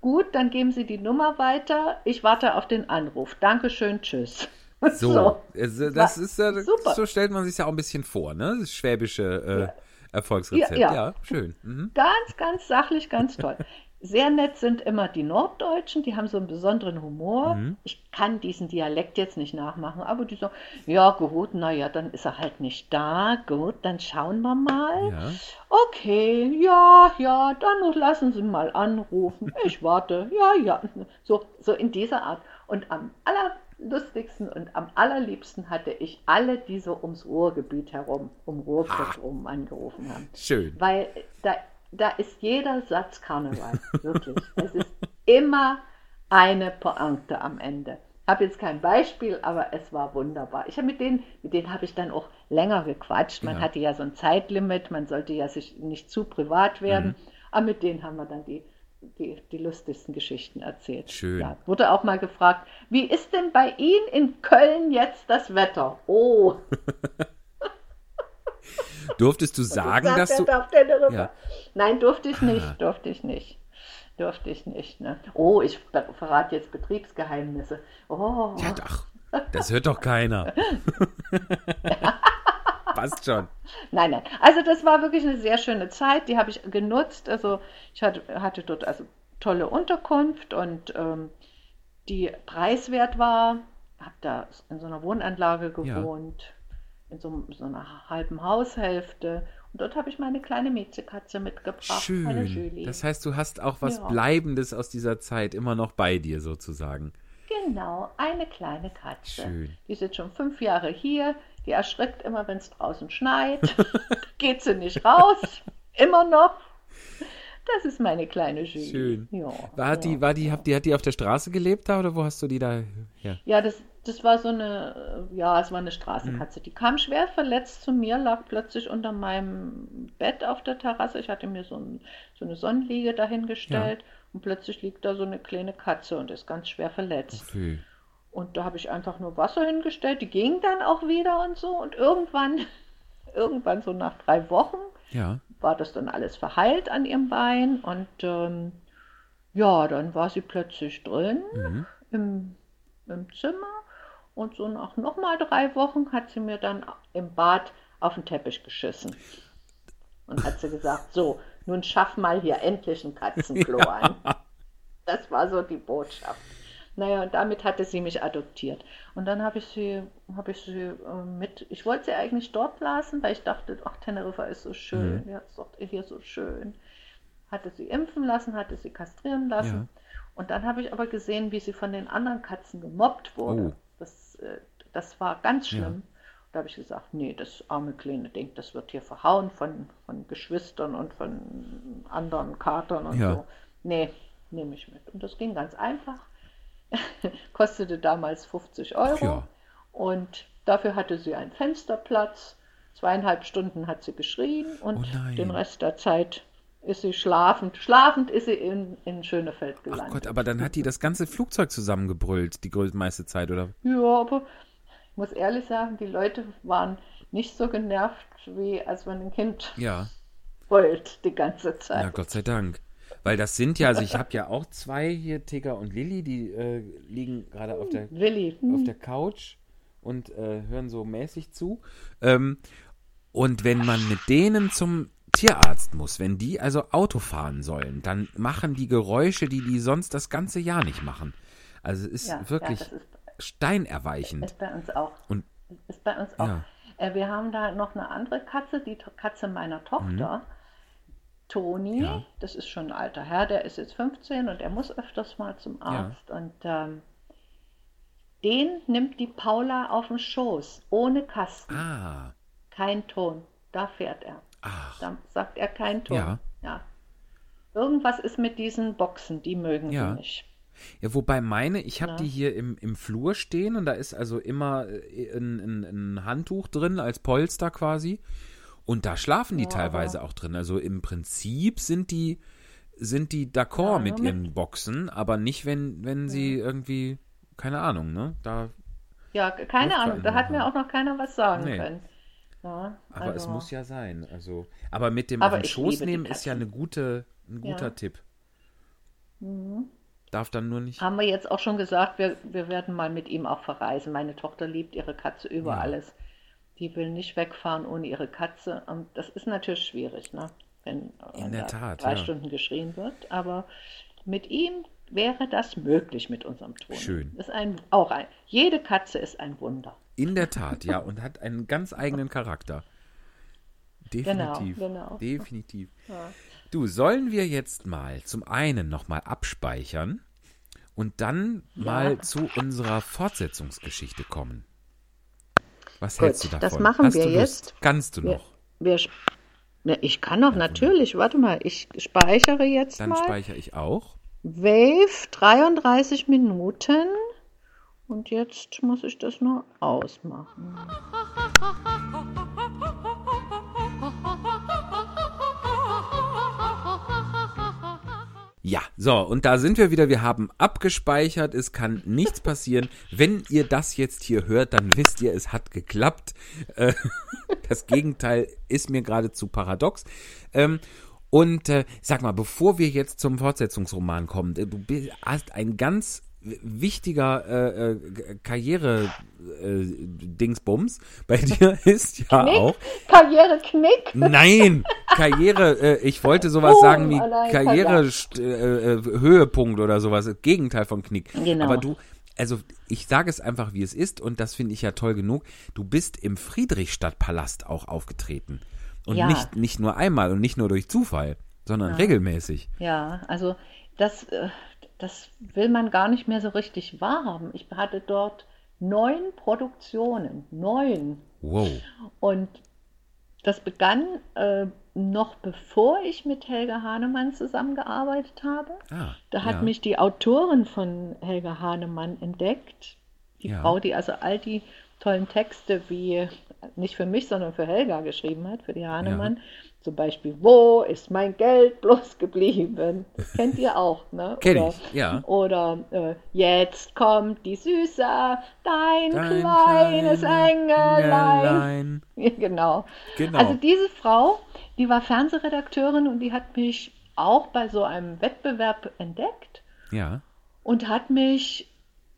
gut, dann geben Sie die Nummer weiter, ich warte auf den Anruf. Dankeschön, tschüss. (laughs) So, also das war ist ja, super. so stellt man sich ja auch ein bisschen vor, ne? Das schwäbische äh, Erfolgsrezept. Ja, Ja, ja. schön. Mhm. Ganz, ganz sachlich, ganz toll. (laughs) Sehr nett sind immer die Norddeutschen, die haben so einen besonderen Humor. Mhm. Ich kann diesen Dialekt jetzt nicht nachmachen, aber die sagen, ja gut, naja, dann ist er halt nicht da. Gut, dann schauen wir mal. Ja. Okay, ja, ja, dann lassen Sie mal anrufen. (laughs) Ich warte, ja, ja. So, so in dieser Art. Und am allerlustigsten und am allerliebsten hatte ich alle, die so ums Ruhrgebiet herum, um Ruhrpott rum angerufen haben. Schön. Weil da, da ist jeder Satz Karneval, wirklich. es ist immer eine Pointe am Ende. Ich habe jetzt kein Beispiel, aber es war wunderbar. Ich habe mit denen, mit denen habe ich dann auch länger gequatscht. Man Ja. hatte ja so ein Zeitlimit, man sollte ja sich nicht zu privat werden. Mhm. Aber mit denen haben wir dann die, die, die lustigsten Geschichten erzählt. Schön. Ja, wurde auch mal gefragt, wie ist denn bei Ihnen in Köln jetzt das Wetter? Oh, (laughs) Durftest du (laughs) sagen, sagt dass du. Ja. Nein, durfte ich Ah. nicht, durfte ich nicht. Durfte ich nicht. Ne? Oh, ich ver- verrate jetzt Betriebsgeheimnisse. Oh, Ja, doch. Das hört doch keiner. (laughs) Passt schon. nein, nein. Also das war wirklich eine sehr schöne Zeit, die habe ich genutzt. Also ich hatte, hatte dort also tolle Unterkunft und ähm, die preiswert war. Habe da in so einer Wohnanlage Ja. In so, so einer halben Haushälfte. Und dort habe ich meine kleine Mädchenkatze mitgebracht, meine Schön. Julie. Das heißt, du hast auch was Ja. Bleibendes aus dieser Zeit immer noch bei dir sozusagen. Genau, eine kleine Katze. Schön. Die jetzt schon fünf Jahre hier. Die erschreckt immer, wenn es draußen schneit. (laughs) Geht sie nicht raus. Immer noch. Das ist meine kleine Julie. Schön. Ja, War ja. die, war die, habt die, hat die auf der Straße gelebt da oder wo hast du die da? Ja. Ja, das, das war so eine, ja, es war eine Straßenkatze. Mhm. Die kam schwer verletzt zu mir, lag plötzlich unter meinem Bett auf der Terrasse. Ich hatte mir so, ein, so eine Sonnenliege dahingestellt und plötzlich liegt da so eine kleine Katze und ist ganz schwer verletzt. Okay. Und da habe ich einfach nur Wasser hingestellt, die ging dann auch wieder und so. Und irgendwann, (laughs) irgendwann so nach drei Wochen, Ja. War das dann alles verheilt an ihrem Bein. Und ähm, ja, dann war sie plötzlich drin Mhm. im, im Zimmer. Und so nach nochmal drei Wochen hat sie mir dann im Bad auf den Teppich geschissen. Und hat sie gesagt, so, nun schaff mal hier endlich ein (laughs) Katzenklo an. Das war so die Botschaft. Naja, und damit hatte sie mich adoptiert. Und dann habe ich sie, habe ich sie äh, mit, ich wollte sie eigentlich dort lassen, weil ich dachte, ach, Teneriffa ist so schön, Mhm. ja, ist doch hier so schön. Hatte sie impfen lassen, hatte sie kastrieren lassen. Und dann habe ich aber gesehen, wie sie von den anderen Katzen gemobbt wurde. Oh. Das, äh, das war ganz Ja. schlimm. Da habe ich gesagt, nee, das arme kleine Ding, das wird hier verhauen von, von Geschwistern und von anderen Katern und Ja. so. Nee, nehme ich mit. Und das ging ganz einfach. (laughs) Kostete damals 50 Euro. Ja. Und dafür hatte sie einen Fensterplatz. Zweieinhalb Stunden hat sie geschrien und Oh den Rest der Zeit ist sie schlafend. Schlafend ist sie in, in Schönefeld Ach gelandet. Gott, aber dann hat die das ganze Flugzeug zusammengebrüllt, die größte meiste Zeit, oder? Ja, aber ich muss ehrlich sagen, die Leute waren nicht so genervt, wie als man ein Kind Ja. wollt die ganze Zeit. Na Gott sei Dank. Weil das sind ja, also ich habe ja auch zwei hier, Tigger und Lilly, die äh, liegen gerade auf der auf der Couch und äh, hören so mäßig zu. Ähm, und wenn man mit denen zum Tierarzt muss, wenn die also Auto fahren sollen, dann machen die Geräusche, die die sonst das ganze Jahr nicht machen. Also es ist ja, wirklich ja, ist, steinerweichend. ist bei uns auch. Und Ist bei uns auch. Ja. Äh, wir haben da noch eine andere Katze, die To- Katze meiner Tochter, Toni. Ja. Das ist schon ein alter Herr, der ist jetzt 15 und er muss öfters mal zum Arzt. Und ähm, den nimmt die Paula auf den Schoß, ohne Kasten, ah, kein Ton. Da fährt er. ach, Da sagt er kein Ton. Ja. Ja. Irgendwas ist mit diesen Boxen, die mögen Ja. sie nicht. Ja, wobei meine, ich habe Ja. die hier im, im Flur stehen und da ist also immer äh, ein, ein, ein Handtuch drin als Polster quasi. Und da schlafen die Ja, teilweise auch drin. Also im Prinzip sind die, sind die d'accord Ja, mit ihren Boxen, aber nicht, wenn, wenn sie irgendwie, keine Ahnung, ne? Da, Ja, keine Ahnung, da hat mir auch noch keiner was sagen Nee. können. Ja, aber es also- muss ja sein. Also, aber mit dem Aber auf den Schoß nehmen ist ja eine gute, ein guter Ja. Mhm. Tipp. Darf dann nur nicht. Haben wir jetzt auch schon gesagt, wir, wir werden mal mit ihm auch verreisen. Meine Tochter liebt ihre Katze über Ja. alles. Die will nicht wegfahren ohne ihre Katze. Und das ist natürlich schwierig, ne? wenn In wenn der da Tat, drei ja. Stunden geschrien wird. Aber mit ihm wäre das möglich mit unserem Ton. Schön. Ist ein, auch ein, jede Katze ist ein Wunder. In der Tat, ja, und hat einen ganz eigenen Charakter. Definitiv. Genau, genau. Definitiv. Du, sollen wir jetzt mal zum einen nochmal abspeichern und dann mal zu unserer Fortsetzungsgeschichte kommen? Was Gut, hältst du davon? das machen Hast wir du Lust? jetzt. Kannst du Wir, noch? wir, ja, ich kann doch natürlich, warte mal, ich speichere jetzt Dann mal. speichere ich auch. Wave 33 Minuten. Und jetzt muss ich das nur ausmachen. (laughs) Ja, so, und da sind wir wieder. Wir haben abgespeichert. Es kann nichts passieren. Wenn ihr das jetzt hier hört, dann wisst ihr, es hat geklappt. Äh, (laughs) das Gegenteil ist mir geradezu paradox. Ähm, und äh, sag mal, bevor wir jetzt zum Fortsetzungsroman kommen, äh, du hast ein ganz wichtiger äh, äh, Karriere-Dingsbums. Bei (laughs) dir ist ja auch. Karriere Knick. Nein, Karriere, äh, ich wollte sowas Oh, sagen wie allein Karriere äh, äh, Höhepunkt oder sowas, das Gegenteil von Knick. Genau. Aber du, also ich sage es einfach, wie es ist und das finde ich ja toll genug. Du bist im Friedrichstadtpalast auch aufgetreten. Und Ja. nicht, nicht nur einmal und nicht nur durch Zufall, sondern regelmäßig. Ja, also das, äh, das will man gar nicht mehr so richtig wahrhaben. Ich hatte dort neun Produktionen, neun. Wow. Und das begann äh, noch bevor ich mit Helga Hahnemann zusammengearbeitet habe. Ah, Da hat ja. mich die Autorin von Helga Hahnemann entdeckt. Die Ja. Frau, die also all die tollen Texte wie nicht für mich, sondern für Helga geschrieben hat, für die Hahnemann. Zum Beispiel, wo ist mein Geld bloß geblieben? (laughs) Kennt ihr auch, ne? Kenn oder, ich, ja. Oder äh, jetzt kommt die Süße, dein, Dein kleines kleine Engelein. Engelein. (laughs) genau. Genau. Also diese Frau, die war Fernsehredakteurin und die hat mich auch bei so einem Wettbewerb entdeckt Ja. und hat mich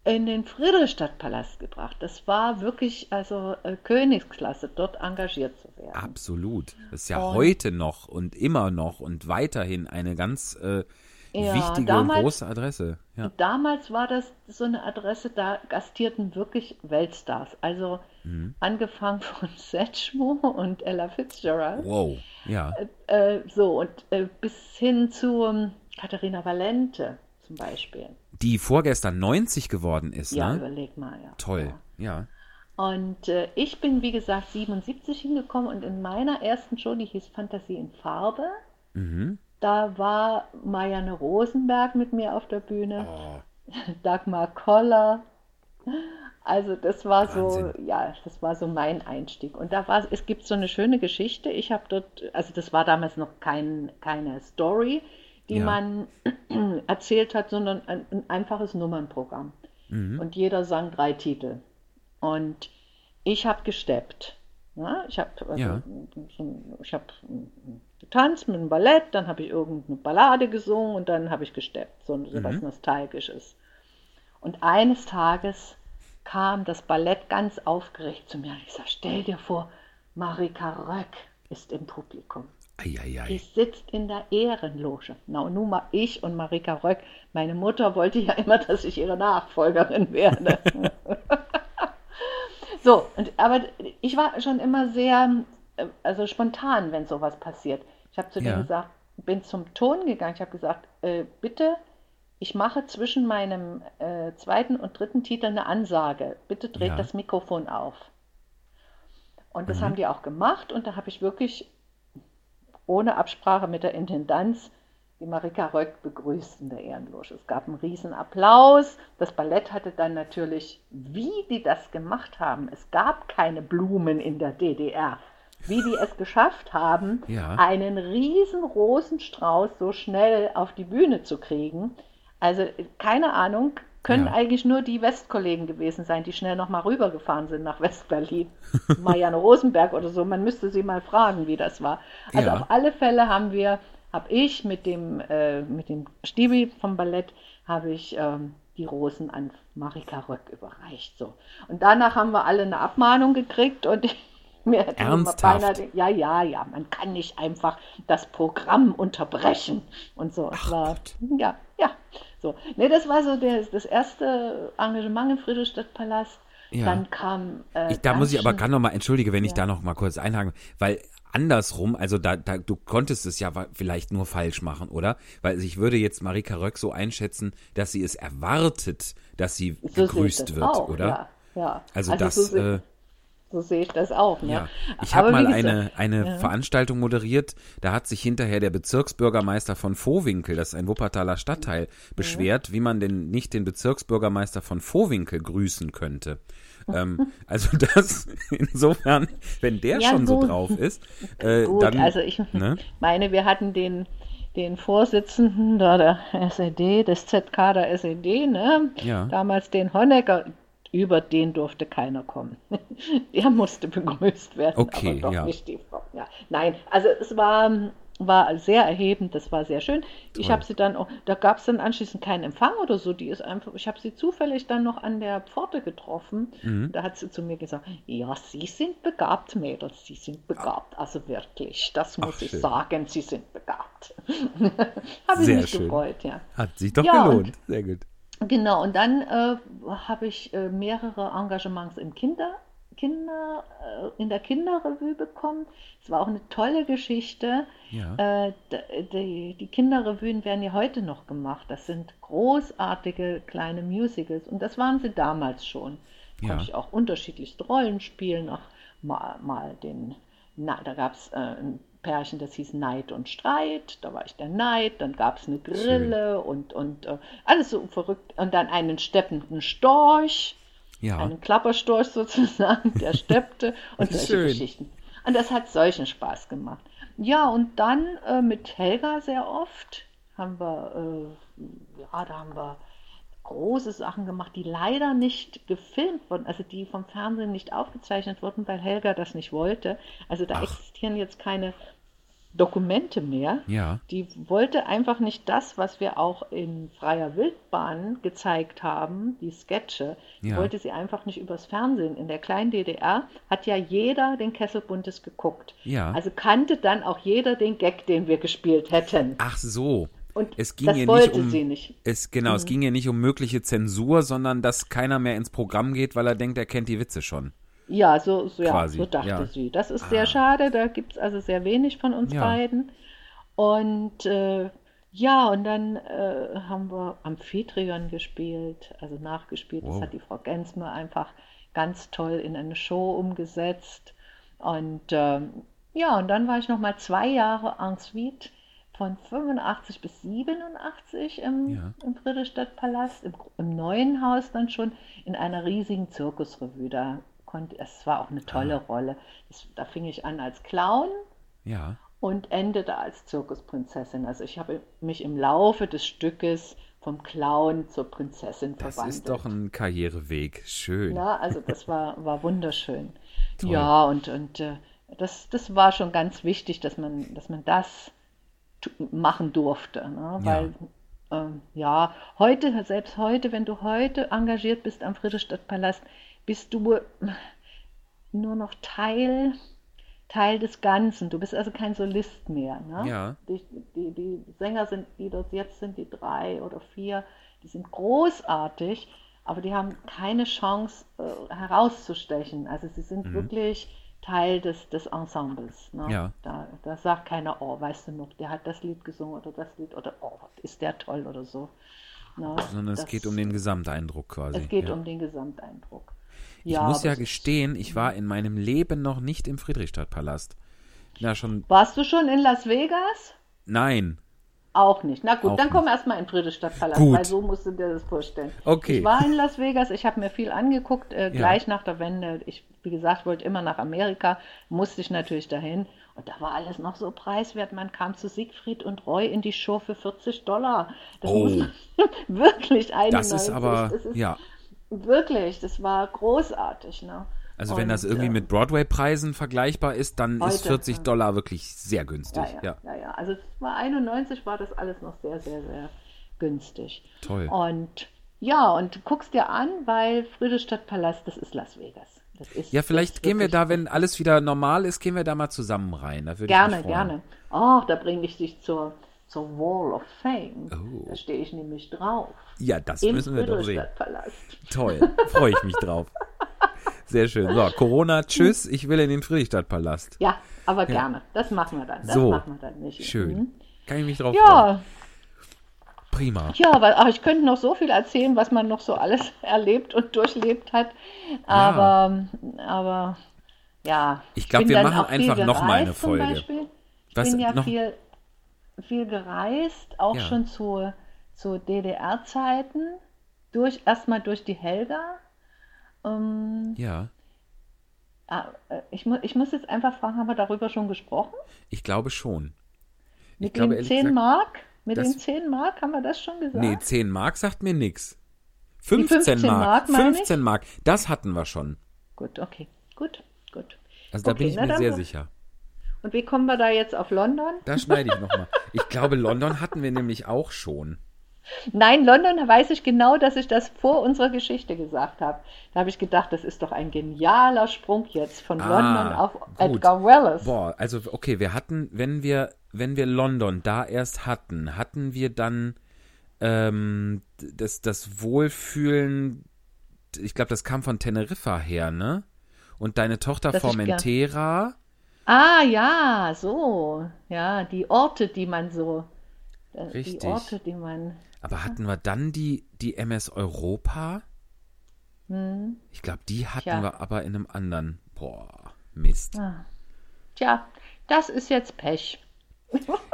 in den Friedrichstadtpalast gebracht. Das war wirklich also äh, Königsklasse, dort engagiert zu werden. Absolut. Das ist ja Und- heute noch und immer noch und weiterhin eine ganz äh, Ja, wichtige damals- und große Adresse. Ja. Damals war das so eine Adresse, da gastierten wirklich Weltstars. Also Mhm. angefangen von (laughs) Satchmo und Ella Fitzgerald. Wow. Ja. Äh, so, und äh, bis hin zu ähm, Katharina Valente zum Beispiel. Die vorgestern 90 geworden ist, Ja, ne? überleg mal, ja. Toll. Ja. Und äh, ich bin, wie gesagt, 77 hingekommen und in meiner ersten Show, die hieß Fantasie in Farbe, Mhm. da war Marianne Rosenberg mit mir auf der Bühne, Oh, (laughs) Dagmar Koller. Also das war so, Wahnsinn. ja, das war so mein Einstieg. Und da war, es gibt so eine schöne Geschichte. Ich habe dort, also das war damals noch kein, keine Story, die Ja. man (clears throat) erzählt hat, sondern ein, ein einfaches Nummernprogramm. Mhm. Und jeder sang drei Titel. Und ich habe gesteppt. Ja, ich habe also, Ja. ich hab getanzt mit einem Ballett, dann habe ich irgendeine Ballade gesungen und dann habe ich gesteppt, so, so was Mhm. Nostalgisches. Und eines Tages kam das Ballett ganz aufgeregt zu mir und ich sage, stell dir vor, Marika Röck ist im Publikum. Die Eieiei. sitzt in der Ehrenloge. Na, nun mal ich und Marika Röck. Meine Mutter wollte ja immer, dass ich ihre Nachfolgerin werde. (laughs) so, und, aber ich war schon immer sehr, äh, also spontan, wenn sowas passiert. Ich habe zu Ja. denen gesagt, bin zum Ton gegangen. Ich habe gesagt, äh, bitte, ich mache zwischen meinem äh, zweiten und dritten Titel eine Ansage. Bitte dreht Ja. das Mikrofon auf. Und das Mhm. haben die auch gemacht und da habe ich wirklich ohne Absprache mit der Intendanz die Marika Röck begrüßt in der Ehrenloge. Es gab einen riesen Applaus. Das Ballett hatte dann natürlich, wie die das gemacht haben, es gab keine Blumen in der DDR. Wie die es geschafft haben, Ja. einen riesen Rosenstrauß so schnell auf die Bühne zu kriegen. Also keine Ahnung, können Ja. eigentlich nur die Westkollegen gewesen sein, die schnell nochmal rübergefahren sind nach Westberlin. (laughs) Marianne Rosenberg oder so, man müsste sie mal fragen, wie das war. Also Ja. auf alle Fälle haben wir, habe ich mit dem, äh, mit dem Stibi vom Ballett, habe ich ähm, die Rosen an Marika Röck überreicht. So. Und danach haben wir alle eine Abmahnung gekriegt und (laughs) mir hätte man Ernsthaft? beinahe, ja, ja, ja, man kann nicht einfach das Programm unterbrechen und so. Es Ach war, Gott. ja, ja, so. Nee, das war so der, das erste Engagement im Friedrichstadtpalast. Ja. Dann kam. Äh, Ich, da muss ich aber gerade noch mal, entschuldige, wenn ich Ja. da noch mal kurz einhaken, weil andersrum, also da, da, du konntest es ja vielleicht nur falsch machen, oder? Weil also ich würde jetzt Marika Röck so einschätzen, dass sie es erwartet, dass sie So ich gegrüßt wird, auch, oder? Ja, ja. Also, das, so, äh, so sehe ich das auch. Ne? Ja, ich habe mal eine, eine ja. Veranstaltung moderiert, da hat sich hinterher der Bezirksbürgermeister von Vohwinkel, das ist ein Wuppertaler Stadtteil, beschwert, wie man denn nicht den Bezirksbürgermeister von Vohwinkel grüßen könnte. ähm, (laughs) also das, (laughs) insofern, wenn der Ja, schon so gut. drauf ist, (laughs) äh, Gut, dann, also ich ne? meine, wir hatten den, den Vorsitzenden der SED, des ZK der SED, ne? Ja. damals den Honecker, über den durfte keiner kommen. (laughs) Der musste begrüßt werden, Okay, aber doch ja. nicht die Frau. Ja. Nein, also es war, war sehr erhebend, das war sehr schön. Ich Toll. habe sie dann auch, da gab es dann anschließend keinen Empfang oder so, die ist einfach, ich habe sie zufällig dann noch an der Pforte getroffen. Mhm. Da hat sie zu mir gesagt, ja, Sie sind begabt, Mädels, Sie sind begabt, also wirklich, das muss Ach, ich schön. sagen, Sie sind begabt. (laughs) habe ich Sehr mich schön. gefreut, ja. hat sich doch Ja, gelohnt. Sehr gut. Genau, und dann äh, habe ich äh, mehrere Engagements im Kinder, Kinder, äh, in der Kinderrevue bekommen. Es war auch eine tolle Geschichte. Ja. Äh, die, die Kinderrevuen werden ja heute noch gemacht. Das sind großartige kleine Musicals und das waren sie damals schon. Ja. Konnte ich auch unterschiedlichste Rollen spielen, auch mal, mal den, na, da gab es äh, ein Pärchen, das hieß Neid und Streit, da war ich der Neid, dann gab es eine Grille und, und äh, alles so verrückt und dann einen steppenden Storch Ja. einen Klapperstorch sozusagen, der (laughs) steppte und solche Schön. Geschichten. Und das hat solchen Spaß gemacht. Ja, und dann äh, mit Helga sehr oft haben wir, äh, ja, da haben wir große Sachen gemacht, die leider nicht gefilmt wurden, also die vom Fernsehen nicht aufgezeichnet wurden, weil Helga das nicht wollte. Also da Ach. existieren jetzt keine Dokumente mehr. Ja. Die wollte einfach nicht das, was wir auch in freier Wildbahn gezeigt haben, die Sketche, Ja. wollte sie einfach nicht übers Fernsehen. In der kleinen DDR hat ja jeder den Kesselbuntes geguckt. Ja. Also kannte dann auch jeder den Gag, den wir gespielt hätten. Ach so. Und es ging das ja wollte nicht um sie nicht. es genau, Mhm. es ging ja nicht um mögliche Zensur, sondern dass keiner mehr ins Programm geht, weil er denkt, er kennt die Witze schon. Ja, so, so, ja, so dachte ja. sie. Das ist Ah. sehr schade, da gibt es also sehr wenig von uns Ja. beiden. Und äh, ja, und dann äh, haben wir Amphitryon gespielt, also nachgespielt. Das Wow. hat die Frau Gensmer einfach ganz toll in eine Show umgesetzt. Und ähm, ja, und dann war ich noch mal zwei Jahre en suite von 85 bis 87 im, Ja. im Friedrichstadtpalast, im, im neuen Haus dann schon, in einer riesigen Zirkusrevue. Da konnte, es war auch eine tolle Rolle. Das, da fing ich an als Clown Ja. und endete als Zirkusprinzessin. Also ich habe mich im Laufe des Stückes vom Clown zur Prinzessin Das verwandelt. ist doch ein Karriereweg. Schön. Ja, also das war, war wunderschön. Toll. Ja, und, und äh, das, das war schon ganz wichtig, dass man, dass man das machen durfte. Ne? Weil, ähm, ja, heute, selbst heute, wenn du heute engagiert bist am Friedrichstadtpalast, bist du nur noch Teil, Teil des Ganzen. Du bist also kein Solist mehr. Ne? Ja. Die, die, die Sänger sind, die dort jetzt sind, die drei oder vier, die sind großartig, aber die haben keine Chance äh, herauszustechen. Also sie sind wirklich Teil des, des Ensembles. Ne? Ja. Da, da sagt keiner, oh, weißt du noch, der hat das Lied gesungen oder das Lied oder oh, ist der toll oder so. Ne? Sondern es Das- geht um den Gesamteindruck quasi. es geht ja. um den Gesamteindruck. Ich Ja, muss aber ja gestehen, ich war in meinem Leben noch nicht im Friedrichstadtpalast. Na schon, Warst du schon in Las Vegas? nein. Auch nicht. Na gut, Auch dann komm erst mal in Friedrichstadtpalast, Gut. weil so musst du dir das vorstellen. Okay. Ich war in Las Vegas, ich habe mir viel angeguckt, äh, Ja. gleich nach der Wende. Ich, wie gesagt, wollte immer nach Amerika, musste ich natürlich dahin. Und da war alles noch so preiswert. Man kam zu Siegfried und Roy in die Show für 40 Dollar. Das Oh. muss man (laughs) wirklich 91. Das ist aber, das ist ja. Wirklich, das war großartig. Ne? Also wenn Und, das irgendwie äh, mit Broadway-Preisen vergleichbar ist, dann ist Heute, 40 ja. Dollar wirklich sehr günstig. Ja, Ja, ja, ja, ja. Also war 91 war das alles noch sehr, sehr, sehr günstig. Toll. Und ja, und du guckst dir an, weil Friedrichstadtpalast, das ist Las Vegas. Das ist, Ja, vielleicht ist gehen wir da, wenn alles wieder normal ist, gehen wir da mal zusammen rein. Da würde ich Gerne, mich freuen. gerne. Oh, da bringe ich dich zur, zur Wall of Fame. Oh. Da stehe ich nämlich drauf. Ja, das Im müssen wir doch sehen. Toll, freue ich mich drauf. Sehr schön. So, Corona, tschüss, ich will in den Friedrichstadtpalast. Ja, aber gerne. Das machen wir dann. Das So, machen wir dann nicht. Schön. Mhm. Kann ich mich drauf freuen. Ja, Prima. Ja, weil ach, ich könnte noch so viel erzählen, was man noch so alles (laughs) erlebt und durchlebt hat. Aber, aber ja. Ich glaub, bin wir machen einfach noch mal eine Folge. Was, bin ja noch- viel, viel gereist, auch Ja. schon zu, zu DDR-Zeiten. Durch, erstmal durch die Helga. Ähm, Ja, ah, äh, ich, mu ich muss jetzt einfach fragen, haben wir darüber schon gesprochen? ich glaube schon. Mit glaube, den ehrlich 10 gesagt, Mark? Mit den 10 Mark haben wir das schon gesagt? Nee, 10 Mark sagt mir nix. 15, 15 Mark. Mark, meine ich? 15 Mark. Das hatten wir schon. Gut, okay. Gut, gut. Also da Okay, bin ich mir sehr sicher. Und wie kommen wir da jetzt auf London? Da schneide ich nochmal. Ich glaube, London hatten wir nämlich auch schon. Nein, London weiß ich genau, dass ich das vor unserer Geschichte gesagt habe. Da habe ich gedacht, das ist doch ein genialer Sprung jetzt von Ah, London auf gut. Edgar Wallace. Boah, also okay, wir hatten, wenn wir, wenn wir London da erst hatten, hatten wir dann ähm, das, das Wohlfühlen, ich glaube, das kam von Teneriffa her, ne? Und deine Tochter Das Formentera, Ah ja, so. Ja, die Orte, die man so. äh, Richtig. Die Orte, die man. aber hatten wir dann die, die MS Europa? Hm, Ich glaube, die hatten Tja. wir aber in einem anderen. Boah, Mist. ah. Tja, das ist jetzt Pech.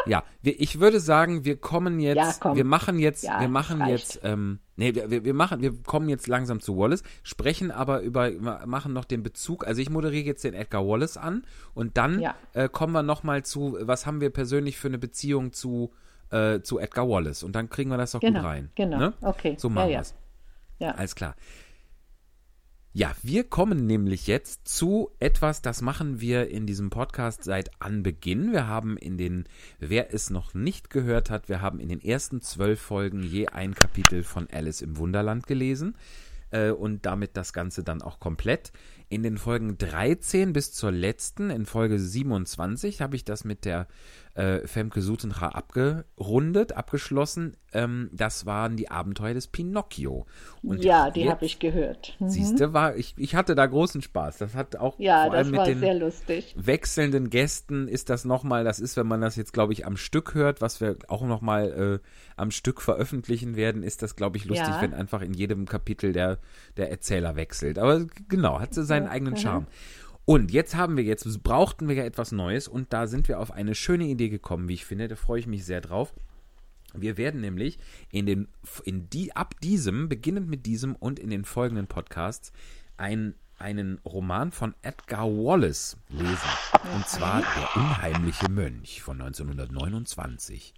Ja, wir, ich würde sagen, wir kommen jetzt, Ja, komm. wir machen jetzt, Ja, wir machen reicht. jetzt, ähm, nee, wir, wir- wir machen, wir kommen jetzt langsam zu Wallace, sprechen aber über, ma- machen noch den Bezug, also ich moderiere jetzt den Edgar Wallace an und dann Ja. äh, kommen wir nochmal zu, was haben wir persönlich für eine Beziehung zu, äh, zu Edgar Wallace und dann kriegen wir das doch Genau, gut rein. genau. Ne? Okay, So machen ja. wir's. Ja. Alles klar. Ja, wir kommen nämlich jetzt zu etwas, das machen wir in diesem Podcast seit Anbeginn. Wir haben in den, wer es noch nicht gehört hat, wir haben in den ersten zwölf Folgen je ein Kapitel von Alice im Wunderland gelesen äh, und damit das Ganze dann auch komplett. In den Folgen 13 bis zur letzten, in Folge 27, habe ich das mit der äh, Femke Sutenra abgerundet, abgeschlossen. Ähm, das waren die Abenteuer des Pinocchio. Und ja, die habe ich gehört. Mhm. Siehste, war ich, ich hatte da großen Spaß. Das hat auch Ja, vor das allem mit war den sehr lustig. wechselnden Gästen ist das nochmal, das ist, wenn man das jetzt, glaube ich, am Stück hört, was wir auch nochmal äh, am Stück veröffentlichen werden, ist das, glaube ich, lustig, Ja. wenn einfach in jedem Kapitel der, der Erzähler wechselt. Aber genau, hat so seinen eigenen Charme. Und jetzt haben wir, jetzt brauchten wir ja etwas Neues und da sind wir auf eine schöne Idee gekommen, wie ich finde. Da freue ich mich sehr drauf. Wir werden nämlich in den, in die, ab diesem, beginnend mit diesem und in den folgenden Podcasts, ein, einen Roman von Edgar Wallace lesen. Und zwar Der unheimliche Mönch von 1929.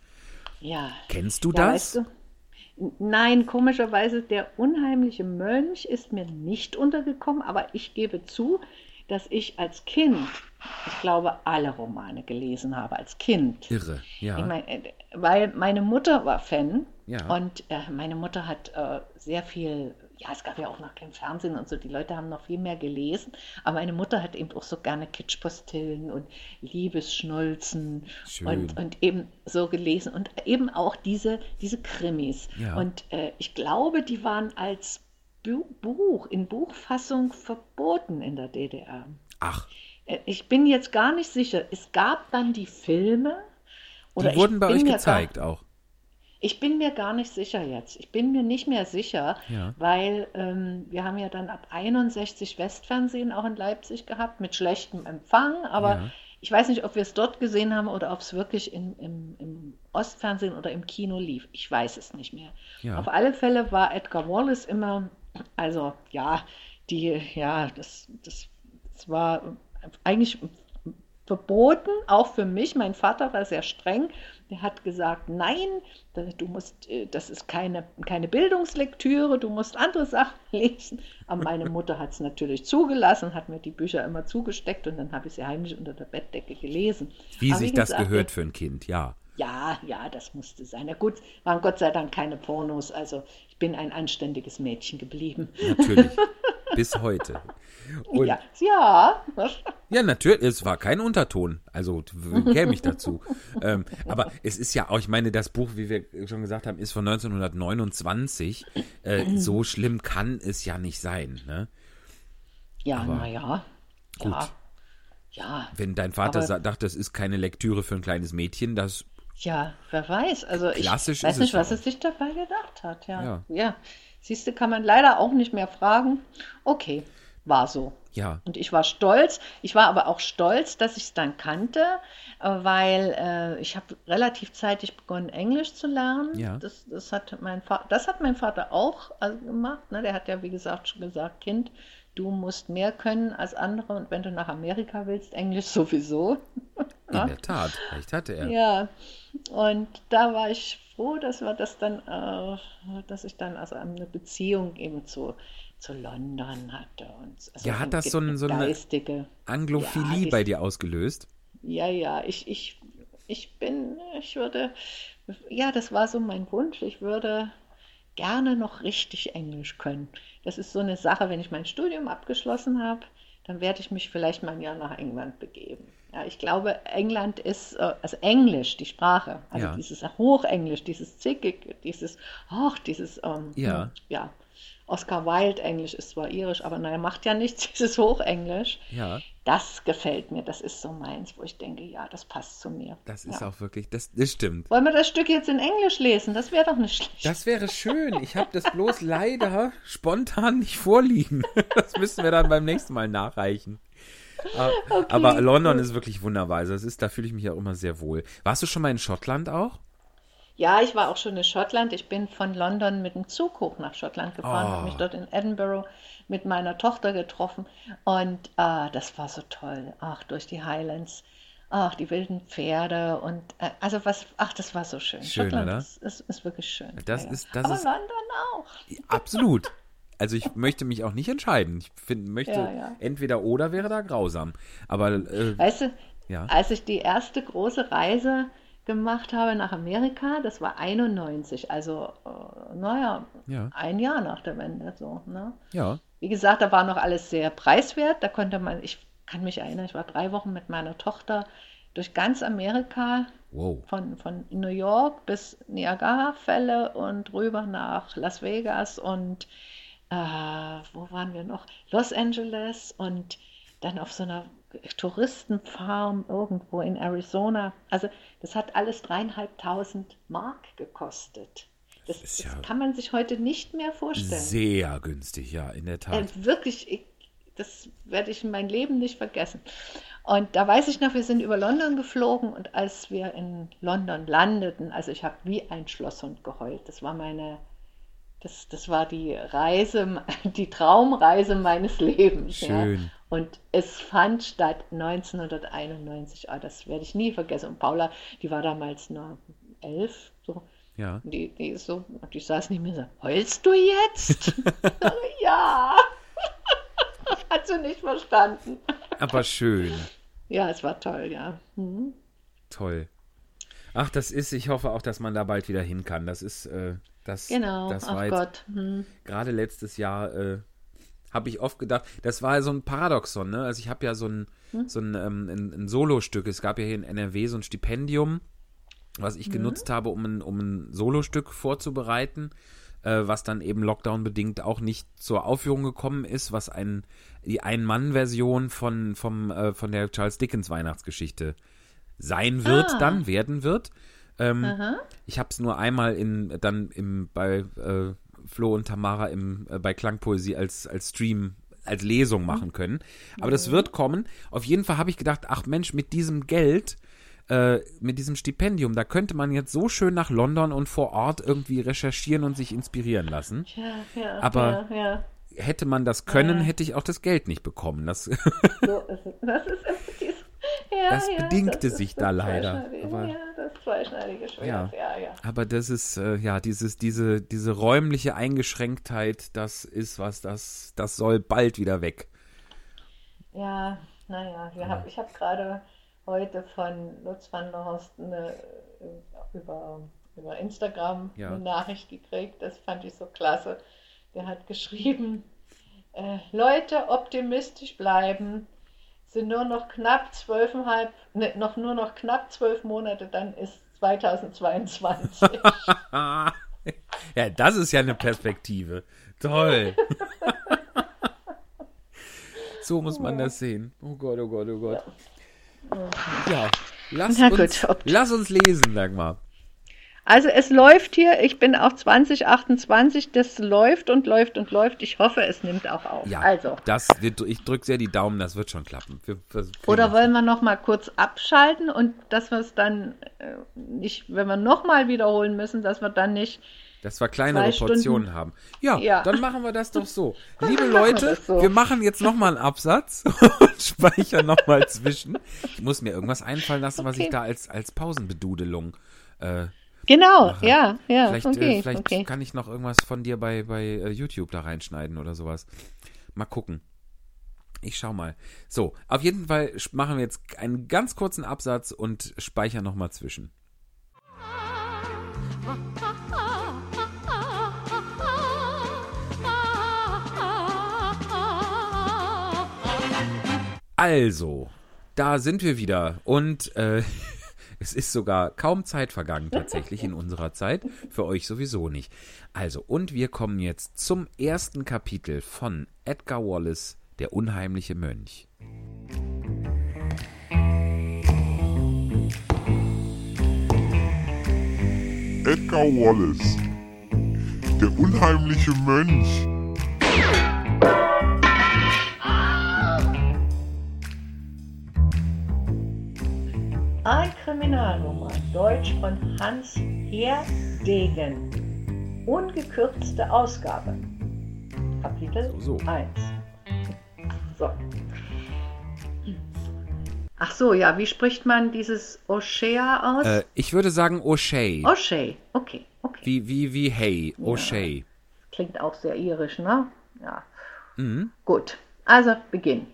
Ja. Kennst du ja, das? Weißt du, Nein, komischerweise, der unheimliche Mönch ist mir nicht untergekommen, aber ich gebe zu, dass ich als Kind, ich glaube, alle Romane gelesen habe, als Kind. Irre, ja. Ich mein, äh, weil meine Mutter war Fan Ja. und äh, meine Mutter hat äh, sehr viel, ja, es gab ja auch noch kein Fernsehen und so, die Leute haben noch viel mehr gelesen, aber meine Mutter hat eben auch so gerne Kitschpostillen und Liebesschnulzen Schön. und, und eben so gelesen und eben auch diese, diese Krimis. Ja. Und äh, ich glaube, die waren als Buch, in Buchfassung verboten in der DDR. Ach, Äh, Ich bin jetzt gar nicht sicher. Es gab dann die Filme. Oder die wurden bei euch gezeigt Gar, auch. ich bin mir gar nicht sicher jetzt. Ich bin mir nicht mehr sicher, Ja. weil ähm, wir haben ja dann ab 61 Westfernsehen auch in Leipzig gehabt mit schlechtem Empfang. Aber Ja. ich weiß nicht, ob wir es dort gesehen haben oder ob es wirklich in, im, im Ostfernsehen oder im Kino lief. Ich weiß es nicht mehr. Ja. Auf alle Fälle war Edgar Wallace immer, also ja, die, ja, das, das, das war eigentlich verboten, auch für mich. Mein Vater war sehr streng. Der hat gesagt, nein, du musst, äh, das ist keine, keine Bildungslektüre, du musst andere Sachen (laughs) lesen. Aber meine Mutter hat es natürlich zugelassen, hat mir die Bücher immer zugesteckt und dann habe ich sie heimlich unter der Bettdecke gelesen. Wie Aber sich das gesagt, gehört für ein Kind, ja. Ja, ja, das musste sein. Na gut, waren Gott sei Dank keine Pornos, also ich bin ein anständiges Mädchen geblieben. Natürlich. (laughs) Bis heute. Und ja, ja. Ja, natürlich, es war kein Unterton, also käme ich dazu. (laughs) ähm, aber es ist ja auch, ich meine, das Buch, wie wir schon gesagt haben, ist von 1929. Äh, so schlimm kann es ja nicht sein. Ne? Ja, naja. gut. Ja. Ja, Wenn dein Vater Aber- dachte, das ist keine Lektüre für ein kleines Mädchen, das ja, wer weiß. Also ich Klassisch weiß ist nicht, es was ja es sich dabei gedacht hat. Ja, Ja. ja. Siehst du, kann man leider auch nicht mehr fragen. Okay, war so. ja, Und ich war stolz. Ich war aber auch stolz, dass ich es dann kannte, äh, weil äh, ich habe relativ zeitig begonnen, Englisch zu lernen. Ja. Das, das, hat mein Vater, das hat mein Vater auch äh, gemacht. Ne? Der hat ja, wie gesagt, schon gesagt, Kind, du musst mehr können als andere und wenn du nach Amerika willst, Englisch (laughs) sowieso. In der Tat, recht hatte er. Ja, und da war ich froh, dass wir das dann, äh, dass ich dann also eine Beziehung eben zu, zu London hatte. Und, also Ja, hat das so ein- so eine- geistige. Anglophilie Ja, bei dir ausgelöst? Ja, ja, ich, ich, ich bin, ich würde, ja, das war so mein Wunsch. Ich würde gerne noch richtig Englisch können. Das ist so eine Sache, wenn ich mein Studium abgeschlossen habe, dann werde ich mich vielleicht mal ein Jahr nach England begeben. Ja, ich glaube, England ist, äh, also Englisch, die Sprache, also Ja. dieses Hochenglisch, dieses Zickige, dieses, ach, dieses, ähm, Ja. ja, Oscar Wilde Englisch ist zwar irisch, aber naja, macht ja nichts, (laughs) dieses Hochenglisch. Ja, Das gefällt mir, das ist so meins, wo ich denke, ja, das passt zu mir. das ist ja. auch wirklich, das, das stimmt. Wollen wir das Stück jetzt in Englisch lesen? Das wäre doch nicht schlecht. Das wäre schön. Ich habe das bloß leider spontan nicht vorliegen. (laughs) Das müssen wir dann beim nächsten Mal nachreichen. Aber, aber London ist wirklich wunderbar. Also das ist, da fühle ich mich auch immer sehr wohl. Warst du schon mal in Schottland auch? Ja, ich war auch schon in Schottland. Ich bin von London mit dem Zug hoch nach Schottland gefahren, Oh. habe mich dort in Edinburgh mit meiner Tochter getroffen und ah, das war so toll. Ach, durch die Highlands. Ach, die wilden Pferde und äh, also was, ach, das war so schön. Schön, Schottland oder? Ist, ist, ist wirklich schön. Das ja, ist- das Aber ist- London auch. Absolut. Also ich möchte mich auch nicht entscheiden. Ich find, möchte Ja, ja. entweder oder wäre da grausam. Aber äh, Weißt du, Ja. als ich die erste große Reise gemacht habe nach Amerika, das war 91, also äh, naja, Ja. ein Jahr nach der Wende so. Ne? ja, Wie gesagt, da war noch alles sehr preiswert. Da konnte man, ich kann mich erinnern, ich war drei Wochen mit meiner Tochter durch ganz Amerika Wow. Von, von New York bis Niagara-Fälle und rüber nach Las Vegas und äh, wo waren wir noch? Los Angeles und dann auf so einer Touristenfarm irgendwo in Arizona. Also das hat alles dreieinhalbtausend Mark gekostet. Das, das ja kann man sich heute nicht mehr vorstellen. Sehr günstig, ja, in der Tat. Äh, wirklich, ich, das werde ich in mein Leben nicht vergessen. Und da weiß ich noch, wir sind über London geflogen und als wir in London landeten, also ich habe wie ein Schlosshund geheult. Das war meine, das, das war die Reise, (laughs) die Traumreise meines Lebens. Ja. Schön. Und es fand statt 1991. Ah, das werde ich nie vergessen. Und Paula, die war damals nur elf, so. Ja. Die, die ist so, die saß nicht mehr so, heulst du jetzt? (laughs) (laughs) ja. Hat sie nicht verstanden. Aber schön. Ja, es war toll, ja. Mhm. Toll. Ach, das ist, ich hoffe auch, dass man da bald wieder hin kann. Das ist, äh, das, Genau, das ach war jetzt Gott. Hm. gerade letztes Jahr äh, habe ich oft gedacht, das war so ein Paradoxon, ne? Also ich habe ja so ein, Hm? so ein, ähm, ein, ein Solostück, es gab ja hier in NRW so ein Stipendium, was ich genutzt habe, um ein, um ein Solostück vorzubereiten, äh, was dann eben Lockdown-bedingt auch nicht zur Aufführung gekommen ist, was ein, die Ein-Mann-Version von, vom, äh, von der Charles Dickens Weihnachtsgeschichte sein wird, Ah. dann werden wird. Ähm, ich habe es nur einmal in, dann im, bei äh, Flo und Tamara im, äh, bei Klangpoesie als, als Stream, als Lesung machen können. Aber das wird kommen. Auf jeden Fall habe ich gedacht, ach Mensch, mit diesem Geld, äh, mit diesem Stipendium, da könnte man jetzt so schön nach London und vor Ort irgendwie recherchieren und sich inspirieren lassen. Ja, ja. Aber- Ja, ja. Hätte man das können, hätte ich auch das Geld nicht bekommen. Das, So ist es. Das ist ja, Das ja, bedingte das sich da leider, aber- ja, das zweischneidige Schwert. Ja. Ja, ja. aber das ist, äh, ja, dieses, diese, diese räumliche Eingeschränktheit, das ist was, das, das soll bald wieder weg. Ja, naja, wir hab, ich habe gerade heute von Lutz van der Horst eine, äh, über, über Instagram Ja. eine Nachricht gekriegt, das fand ich so klasse. Der hat geschrieben, äh, Leute, optimistisch bleiben, sind nur noch knapp zwölfeinhalb, ne, noch nur noch knapp zwölf Monate, dann ist 2022. (laughs) ja, das ist ja eine Perspektive. Toll. (laughs) so muss man das sehen. Oh Gott, oh Gott, oh Gott. Ja, lass, Na uns, gut, lass uns lesen, Dagmar. Also es läuft hier, ich bin auch 2028, das läuft und läuft und läuft. Ich hoffe, es nimmt auch auf. Ja, Also, das wird, ich drücke sehr die Daumen, das wird schon klappen. Wir, wir, oder wollen wir noch mal kurz abschalten und dass wir es dann äh, nicht, wenn wir noch mal wiederholen müssen, dass wir dann nicht Dass wir kleinere Portionen haben. Ja, Ja. dann machen wir das doch so. (laughs) Liebe Leute, so. wir machen jetzt nochmal einen Absatz (laughs) und speichern nochmal zwischen. Ich muss mir irgendwas einfallen lassen, was Okay. ich da als, als Pausenbedudelung. Äh, Genau, Mache. ja, ja, vielleicht okay, äh, vielleicht okay. kann ich noch irgendwas von dir bei, bei äh, YouTube da reinschneiden oder sowas. Mal gucken. Ich schau mal. So, auf jeden Fall machen wir jetzt einen ganz kurzen Absatz und speichern nochmal zwischen. Also, da sind wir wieder und äh, (laughs) es ist sogar kaum Zeit vergangen tatsächlich in unserer Zeit, für euch sowieso nicht. Also, und wir kommen jetzt zum ersten Kapitel von Edgar Wallace, der unheimliche Mönch. Edgar Wallace. Der unheimliche Mönch. Ein Kriminalroman, Deutsch von Hans Herdegen. Ungekürzte Ausgabe. Kapitel So, so. 1. So. Ach so, ja, wie spricht man dieses O'Shea aus? Äh, ich würde sagen O'Shea. O'Shea, okay, okay. Wie, wie, wie Hey, O'Shea. Klingt auch sehr irisch, ne? Ja. Mhm. Gut, also Beginn.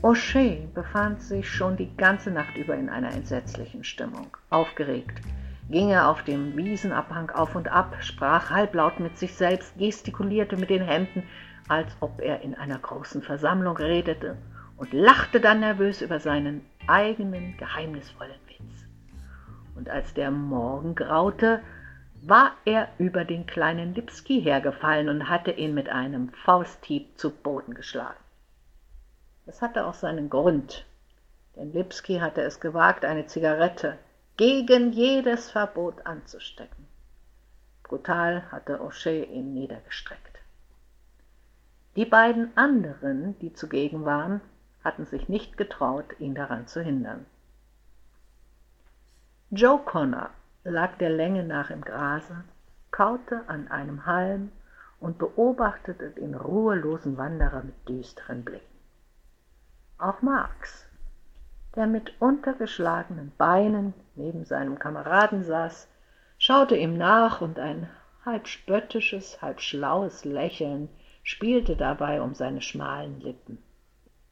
O'Shea befand sich schon die ganze Nacht über in einer entsetzlichen Stimmung. Aufgeregt ging er auf dem Wiesenabhang auf und ab, sprach halblaut mit sich selbst, gestikulierte mit den Händen, als ob er in einer großen Versammlung redete und lachte dann nervös über seinen eigenen geheimnisvollen Witz. und als der Morgen graute, war er über den kleinen Lipski hergefallen und hatte ihn mit einem Fausthieb zu Boden geschlagen. Das hatte auch seinen Grund, denn Lipski hatte es gewagt, eine Zigarette gegen jedes Verbot anzustecken. Brutal hatte O'Shea ihn niedergestreckt. Die beiden anderen, die zugegen waren, hatten sich nicht getraut, ihn daran zu hindern. Joe Connor lag der Länge nach im Grase, kaute an einem Halm und beobachtete den ruhelosen Wanderer mit düsteren Blicken. Auch Marx, der mit untergeschlagenen Beinen neben seinem Kameraden saß, schaute ihm nach und ein halb spöttisches, halb schlaues Lächeln spielte dabei um seine schmalen Lippen.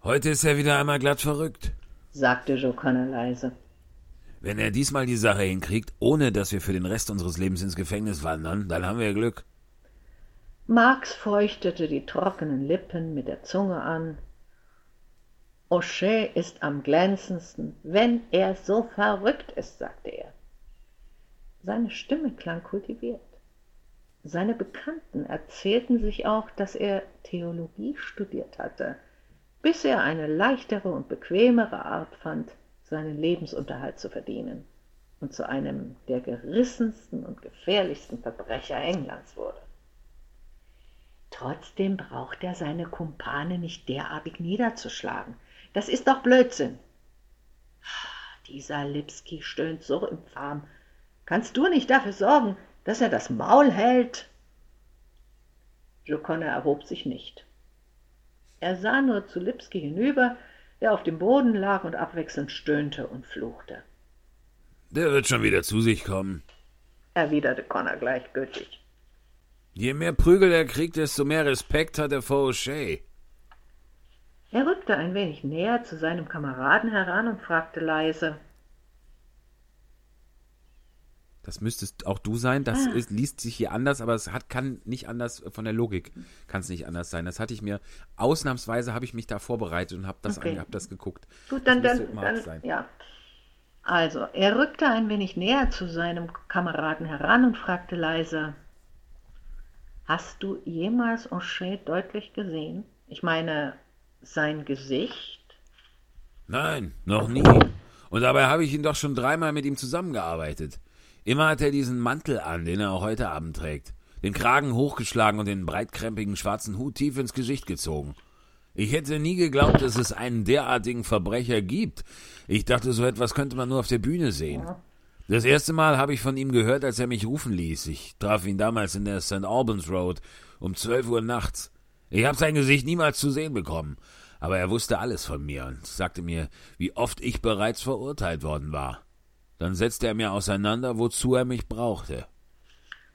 Heute ist er wieder einmal glatt verrückt, sagte Joe Connor leise. Wenn er diesmal die Sache hinkriegt, ohne dass wir für den Rest unseres Lebens ins Gefängnis wandern, dann haben wir Glück. Marx feuchtete die trockenen Lippen mit der Zunge an. O'Shea ist am glänzendsten, wenn er so verrückt ist, sagte er. Seine Stimme klang kultiviert. Seine Bekannten erzählten sich auch, dass er Theologie studiert hatte, bis er eine leichtere und bequemere Art fand, seinen Lebensunterhalt zu verdienen und zu einem der gerissensten und gefährlichsten Verbrecher Englands wurde. Trotzdem braucht er seine Kumpane nicht derartig niederzuschlagen. Das ist doch Blödsinn. Dieser Lipski stöhnt so infam. Kannst du nicht dafür sorgen, dass er das Maul hält? Joconna erhob sich nicht. Er sah nur zu Lipski hinüber, der auf dem Boden lag und abwechselnd stöhnte und fluchte. Der wird schon wieder zu sich kommen, erwiderte Connor gleichgültig. Je mehr Prügel er kriegt, desto mehr Respekt hat er vor O'Shea. Er rückte ein wenig näher zu seinem Kameraden heran und fragte leise das müsstest auch du sein. Das ah. ist, liest sich hier anders, aber es hat, kann nicht anders von der Logik kann es nicht anders sein. Das hatte ich mir ausnahmsweise habe ich mich da vorbereitet und habe das, okay. hab das geguckt. Gut, dann, dann, dann sein. ja. Also, er rückte ein wenig näher zu seinem Kameraden heran und fragte leise: Hast du jemals O'Shea deutlich gesehen? Ich meine, sein Gesicht? Nein, noch nie. Und dabei habe ich ihn doch schon dreimal mit ihm zusammengearbeitet. Immer hat er diesen Mantel an, den er auch heute Abend trägt. Den Kragen hochgeschlagen und den breitkrempigen schwarzen Hut tief ins Gesicht gezogen. Ich hätte nie geglaubt, dass es einen derartigen Verbrecher gibt. Ich dachte, so etwas könnte man nur auf der Bühne sehen. Das erste Mal habe ich von ihm gehört, als er mich rufen ließ. Ich traf ihn damals in der St. Albans Road um zwölf Uhr nachts. Ich habe sein Gesicht niemals zu sehen bekommen, aber er wusste alles von mir und sagte mir, wie oft ich bereits verurteilt worden war. Dann setzte er mir auseinander, wozu er mich brauchte.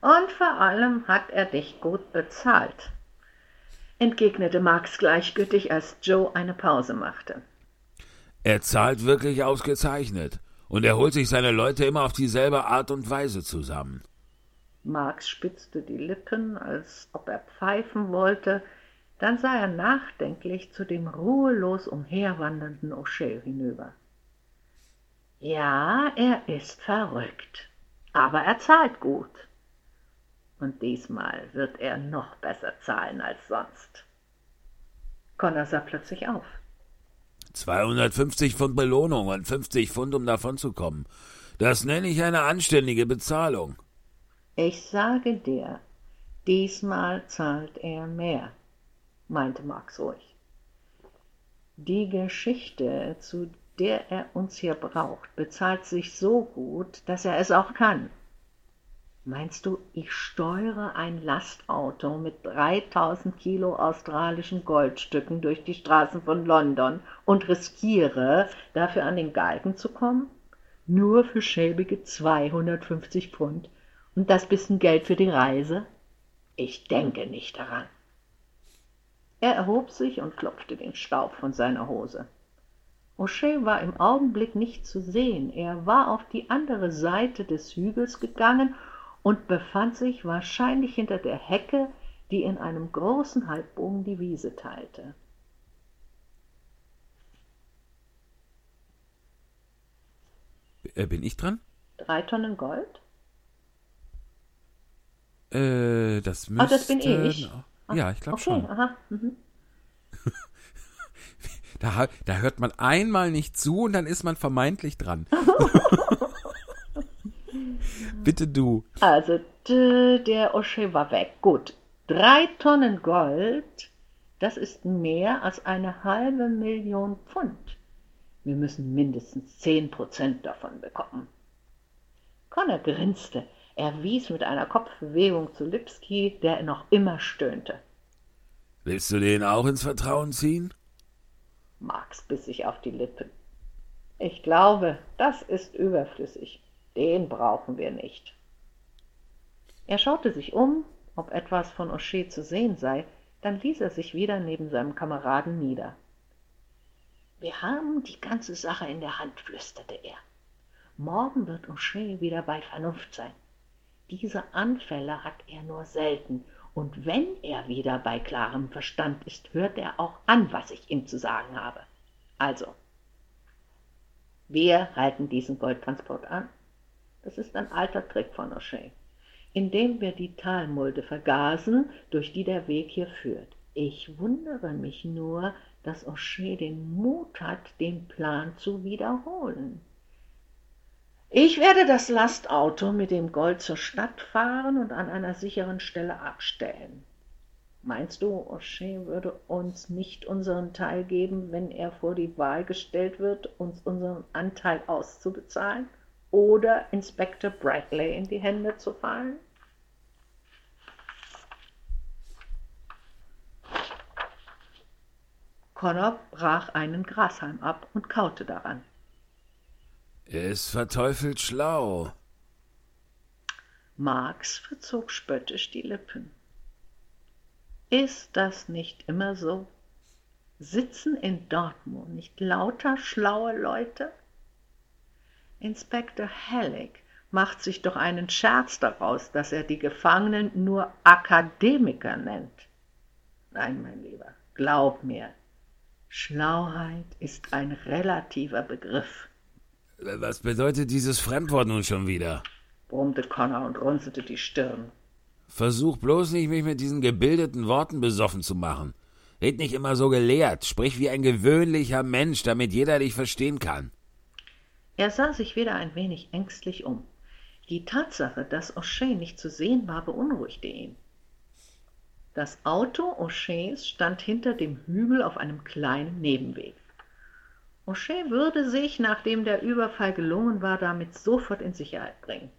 Und vor allem hat er dich gut bezahlt, entgegnete Marx gleichgültig, als Joe eine Pause machte. Er zahlt wirklich ausgezeichnet, und er holt sich seine Leute immer auf dieselbe Art und Weise zusammen. Marx spitzte die Lippen, als ob er pfeifen wollte, dann sah er nachdenklich zu dem ruhelos umherwandernden O'Shea hinüber. Ja, er ist verrückt, aber er zahlt gut. Und diesmal wird er noch besser zahlen als sonst. Connor sah plötzlich auf. 250 Pfund Belohnung und 50 Pfund, um davon zu kommen. Das nenne ich eine anständige Bezahlung. Ich sage dir, diesmal zahlt er mehr, meinte Max ruhig. Die Geschichte, zu der er uns hier braucht, bezahlt sich so gut, dass er es auch kann. Meinst du, ich steuere ein Lastauto mit 3000 Kilo australischen Goldstücken durch die Straßen von London und riskiere, dafür an den Galgen zu kommen? Nur für schäbige 250 Pfund und das bisschen Geld für die Reise? Ich denke nicht daran. Er erhob sich und klopfte den Staub von seiner Hose. O'Shea war im Augenblick nicht zu sehen. Er war auf die andere Seite des Hügels gegangen und befand sich wahrscheinlich hinter der Hecke, die in einem großen Halbbogen die Wiese teilte. Äh, bin ich dran? Drei Tonnen Gold? Äh, das müsste... Ah, das bin ich. Ja, ich glaube okay, schon. aha. Mhm. (laughs) Da, da hört man einmal nicht zu und dann ist man vermeintlich dran. (laughs) Bitte du. Also, der O'Shea war weg. Gut. Drei Tonnen Gold, das ist mehr als eine halbe Million Pfund. Wir müssen mindestens zehn Prozent davon bekommen. Connor grinste. Er wies mit einer Kopfbewegung zu Lipski, der noch immer stöhnte. Willst du den auch ins Vertrauen ziehen? Marx biss sich auf die Lippen. Ich glaube, das ist überflüssig. Den brauchen wir nicht. Er schaute sich um, ob etwas von O'Shea zu sehen sei, dann ließ er sich wieder neben seinem Kameraden nieder. Wir haben die ganze Sache in der Hand, flüsterte er. Morgen wird O'Shea wieder bei Vernunft sein. Diese Anfälle hat er nur selten, und wenn er wieder bei klarem Verstand ist, hört er auch an, was ich ihm zu sagen habe. Also, wir halten diesen Goldtransport an. Das ist ein alter Trick von O'Shea, indem wir die Talmulde vergasen, durch die der Weg hier führt. Ich wundere mich nur, dass O'Shea den Mut hat, den Plan zu wiederholen. Ich werde das Lastauto mit dem Gold zur Stadt fahren und an einer sicheren Stelle abstellen. Meinst du, O'Shea würde uns nicht unseren Teil geben, wenn er vor die Wahl gestellt wird, uns unseren Anteil auszubezahlen oder Inspektor Bradley in die Hände zu fallen? Connor brach einen Grashalm ab und kaute daran. Er ist verteufelt schlau. Marx verzog spöttisch die Lippen. Ist das nicht immer so? Sitzen in Dortmund nicht lauter schlaue Leute? Inspektor Halleck macht sich doch einen Scherz daraus, dass er die Gefangenen nur Akademiker nennt. Nein, mein Lieber, glaub mir, Schlauheit ist ein relativer Begriff, Was bedeutet dieses Fremdwort nun schon wieder? brummte Connor und runzelte die Stirn. Versuch bloß nicht, mich mit diesen gebildeten Worten besoffen zu machen. Red nicht immer so gelehrt, sprich wie ein gewöhnlicher Mensch, damit jeder dich verstehen kann. Er sah sich wieder ein wenig ängstlich um. Die Tatsache, dass O'Shea nicht zu sehen war, beunruhigte ihn. Das Auto O'Sheas stand hinter dem Hügel auf einem kleinen Nebenweg. O'Shea würde sich, nachdem der Überfall gelungen war, damit sofort in Sicherheit bringen.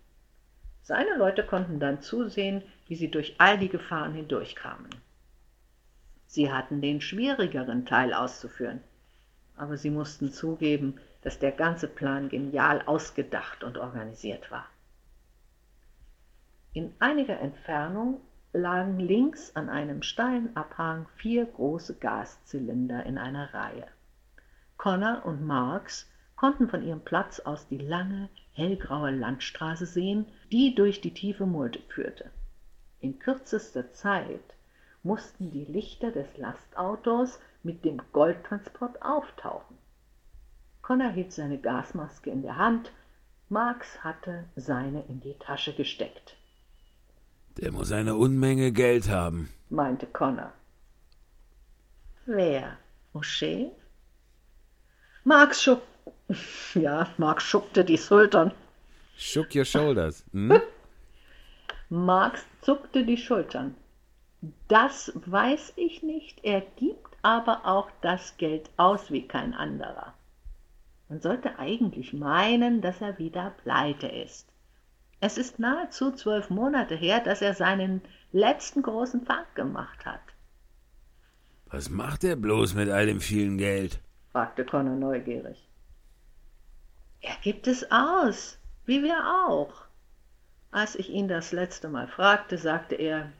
Seine Leute konnten dann zusehen, wie sie durch all die Gefahren hindurchkamen. Sie hatten den schwierigeren Teil auszuführen, aber sie mussten zugeben, dass der ganze Plan genial ausgedacht und organisiert war. In einiger Entfernung lagen links an einem steilen Abhang vier große Gaszylinder in einer Reihe. Connor und Marx konnten von ihrem Platz aus die lange, hellgraue Landstraße sehen, die durch die tiefe Mulde führte. In kürzester Zeit mussten die Lichter des Lastautos mit dem Goldtransport auftauchen. Connor hielt seine Gasmaske in der Hand, Marx hatte seine in die Tasche gesteckt, Der muss eine Unmenge Geld haben. meinte Connor. Wer? O'Shea? Marx schuck (laughs) ja, Marx schuckte die Schultern. Shook your shoulders. Hm? (laughs) Marx zuckte die Schultern. Das weiß ich nicht, er gibt aber auch das Geld aus wie kein anderer. Man sollte eigentlich meinen, dass er wieder pleite ist. Es ist nahezu zwölf Monate her, dass er seinen letzten großen Fang gemacht hat, Was macht er bloß mit all dem vielen Geld? Fragte Connor neugierig. Er gibt es aus, wie wir auch. Als ich ihn das letzte Mal fragte, sagte er,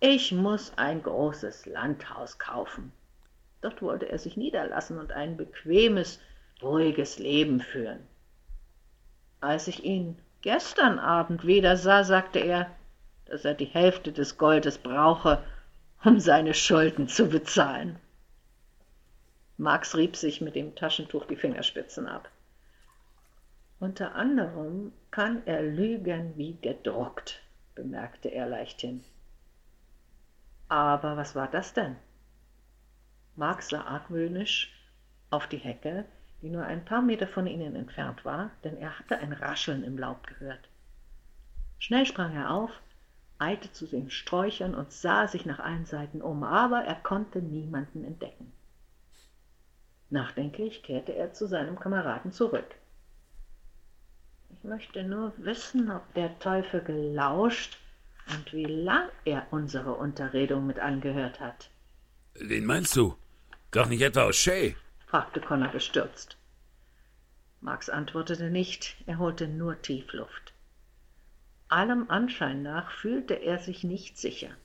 ich muss ein großes Landhaus kaufen. Dort wollte er sich niederlassen und ein bequemes, ruhiges Leben führen. Als ich ihn gestern Abend wieder sah, sagte er, dass er die Hälfte des Goldes brauche, um seine Schulden zu bezahlen. Max rieb sich mit dem Taschentuch die Fingerspitzen ab. Unter anderem kann er lügen wie gedruckt, bemerkte er leichthin. Aber was war das denn? Marx sah argwöhnisch auf die Hecke, die nur ein paar Meter von ihnen entfernt war, denn er hatte ein Rascheln im Laub gehört. Schnell sprang er auf, eilte zu den Sträuchern und sah sich nach allen Seiten um, aber er konnte niemanden entdecken. Nachdenklich kehrte er zu seinem Kameraden zurück. Ich möchte nur wissen, ob der Teufel gelauscht und wie lang er unsere Unterredung mit angehört hat. Wen meinst du? Doch nicht etwa Shay? fragte Connor bestürzt. Max antwortete nicht, er holte nur Tiefluft. Allem Anschein nach fühlte er sich nicht sicher.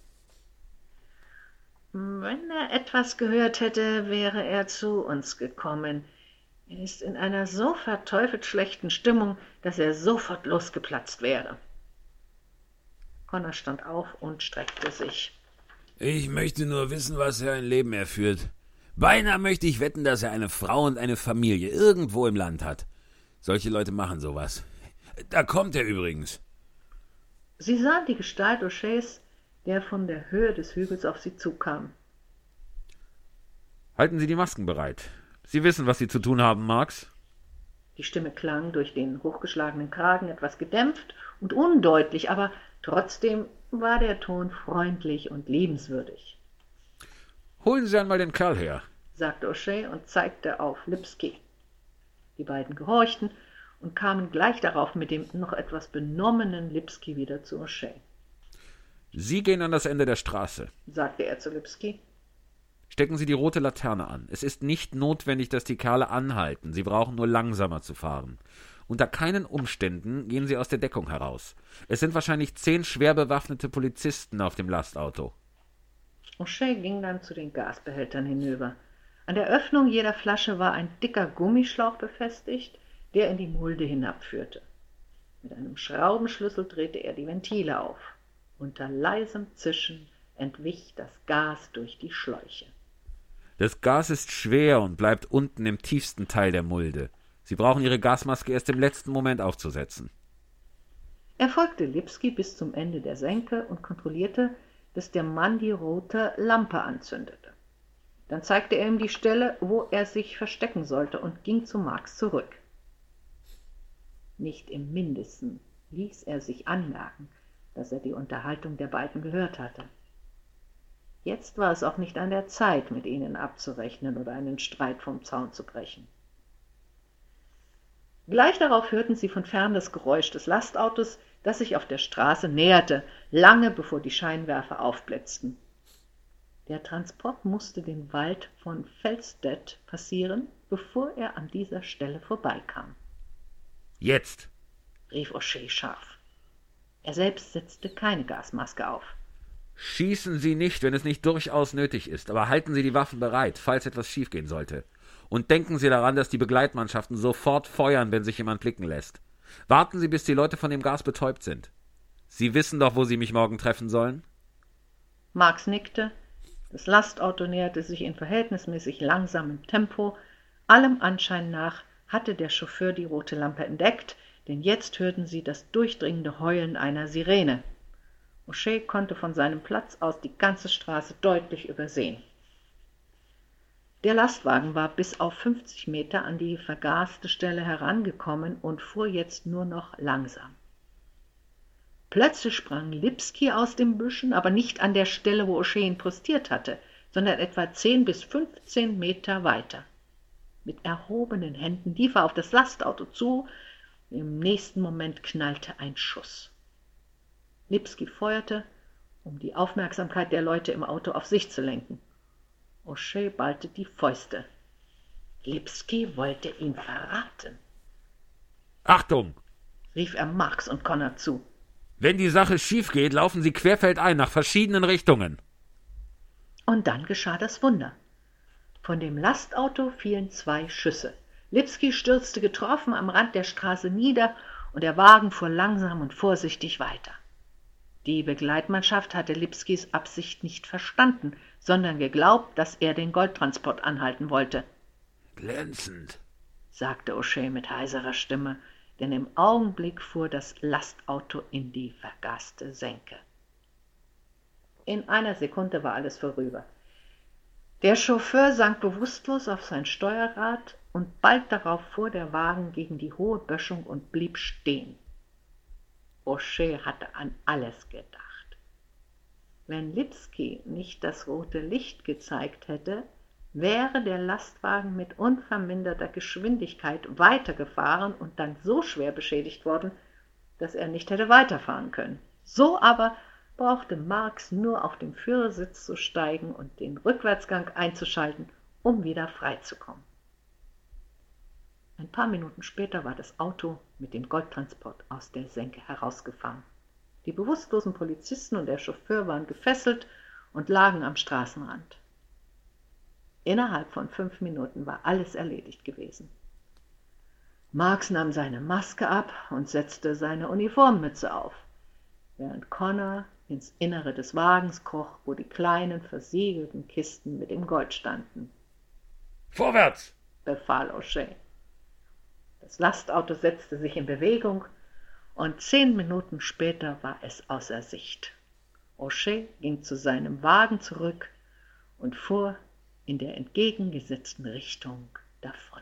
Wenn er etwas gehört hätte, wäre er zu uns gekommen. Er ist in einer so verteufelt schlechten Stimmung, dass er sofort losgeplatzt wäre. Connor stand auf und streckte sich. Ich möchte nur wissen, was für ein Leben er führt. Beinahe möchte ich wetten, dass er eine Frau und eine Familie irgendwo im Land hat. Solche Leute machen sowas. Da kommt er übrigens. Sie sahen die Gestalt O'Sheas, der von der Höhe des Hügels auf sie zukam. Halten Sie die Masken bereit. Sie wissen, was Sie zu tun haben, Marx. Die Stimme klang durch den hochgeschlagenen Kragen etwas gedämpft und undeutlich, aber trotzdem war der Ton freundlich und liebenswürdig. Holen Sie einmal den Kerl her, sagte O'Shea und zeigte auf Lipski. Die beiden gehorchten und kamen gleich darauf mit dem noch etwas benommenen Lipski wieder zu O'Shea. Sie gehen an das Ende der Straße, sagte er zu Lipski. Stecken Sie die rote Laterne an. Es ist nicht notwendig, dass die Kerle anhalten. Sie brauchen nur langsamer zu fahren. Unter keinen Umständen gehen Sie aus der Deckung heraus. Es sind wahrscheinlich zehn schwer bewaffnete Polizisten auf dem Lastauto. O'Shea ging dann zu den Gasbehältern hinüber. An der Öffnung jeder Flasche war ein dicker Gummischlauch befestigt, der in die Mulde hinabführte. Mit einem Schraubenschlüssel drehte er die Ventile auf. Unter leisem Zischen entwich das Gas durch die Schläuche. Das Gas ist schwer und bleibt unten im tiefsten Teil der Mulde. Sie brauchen Ihre Gasmaske erst im letzten Moment aufzusetzen. Er folgte Lipski bis zum Ende der Senke und kontrollierte, dass der Mann die rote Lampe anzündete. Dann zeigte er ihm die Stelle, wo er sich verstecken sollte und ging zu Marx zurück. Nicht im mindesten ließ er sich anmerken, dass er die Unterhaltung der beiden gehört hatte. Jetzt war es auch nicht an der Zeit, mit ihnen abzurechnen oder einen Streit vom Zaun zu brechen. Gleich darauf hörten sie von fern das Geräusch des Lastautos, das sich auf der Straße näherte, lange bevor die Scheinwerfer aufblitzten. Der Transport musste den Wald von Felsstedt passieren, bevor er an dieser Stelle vorbeikam. Jetzt! rief O'Shea scharf. Er selbst setzte keine Gasmaske auf. Schießen Sie nicht, wenn es nicht durchaus nötig ist, aber halten Sie die Waffen bereit, falls etwas schiefgehen sollte. Und denken Sie daran, dass die Begleitmannschaften sofort feuern, wenn sich jemand blicken lässt. Warten Sie, bis die Leute von dem Gas betäubt sind. Sie wissen doch, wo Sie mich morgen treffen sollen? Marx nickte. Das Lastauto näherte sich in verhältnismäßig langsamem Tempo. Allem Anschein nach hatte der Chauffeur die rote Lampe entdeckt, denn jetzt hörten sie das durchdringende Heulen einer Sirene. O'Shea konnte von seinem Platz aus die ganze Straße deutlich übersehen. Der Lastwagen war bis auf 50 Meter an die vergaste Stelle herangekommen und fuhr jetzt nur noch langsam. Plötzlich sprang Lipski aus den Büschen, aber nicht an der Stelle, wo O'Shea ihn postiert hatte, sondern etwa 10 bis 15 Meter weiter. Mit erhobenen Händen lief er auf das Lastauto zu. Im nächsten Moment knallte ein Schuss. Lipski feuerte, um die Aufmerksamkeit der Leute im Auto auf sich zu lenken. O'Shea ballte die Fäuste. Lipski wollte ihn verraten. Achtung! rief er Marx und Connor zu. Wenn die Sache schief geht, laufen Sie querfeldein nach verschiedenen Richtungen. Und dann geschah das Wunder. Von dem Lastauto fielen zwei Schüsse. Lipski stürzte getroffen am Rand der Straße nieder und der Wagen fuhr langsam und vorsichtig weiter. Die Begleitmannschaft hatte Lipskis Absicht nicht verstanden, sondern geglaubt, dass er den Goldtransport anhalten wollte. Glänzend, sagte O'Shea mit heiserer Stimme, denn im Augenblick fuhr das Lastauto in die vergaste Senke. In einer Sekunde war alles vorüber. Der Chauffeur sank bewusstlos auf sein Steuerrad und bald darauf fuhr der Wagen gegen die hohe Böschung und blieb stehen. O'Shea hatte an alles gedacht. Wenn Lipski nicht das rote Licht gezeigt hätte, wäre der Lastwagen mit unverminderter Geschwindigkeit weitergefahren und dann so schwer beschädigt worden, dass er nicht hätte weiterfahren können. So aber brauchte Marx nur auf den Führersitz zu steigen und den Rückwärtsgang einzuschalten, um wieder freizukommen. Ein paar Minuten später war das Auto mit dem Goldtransport aus der Senke herausgefahren. Die bewusstlosen Polizisten und der Chauffeur waren gefesselt und lagen am Straßenrand. Innerhalb von fünf Minuten war alles erledigt gewesen. Marx nahm seine Maske ab und setzte seine Uniformmütze auf, während Connor ins Innere des Wagens kroch, wo die kleinen versiegelten Kisten mit dem Gold standen. Vorwärts! befahl O'Shea. Das Lastauto setzte sich in Bewegung und zehn Minuten später war es außer Sicht. O'Shea ging zu seinem Wagen zurück und fuhr in der entgegengesetzten Richtung davon.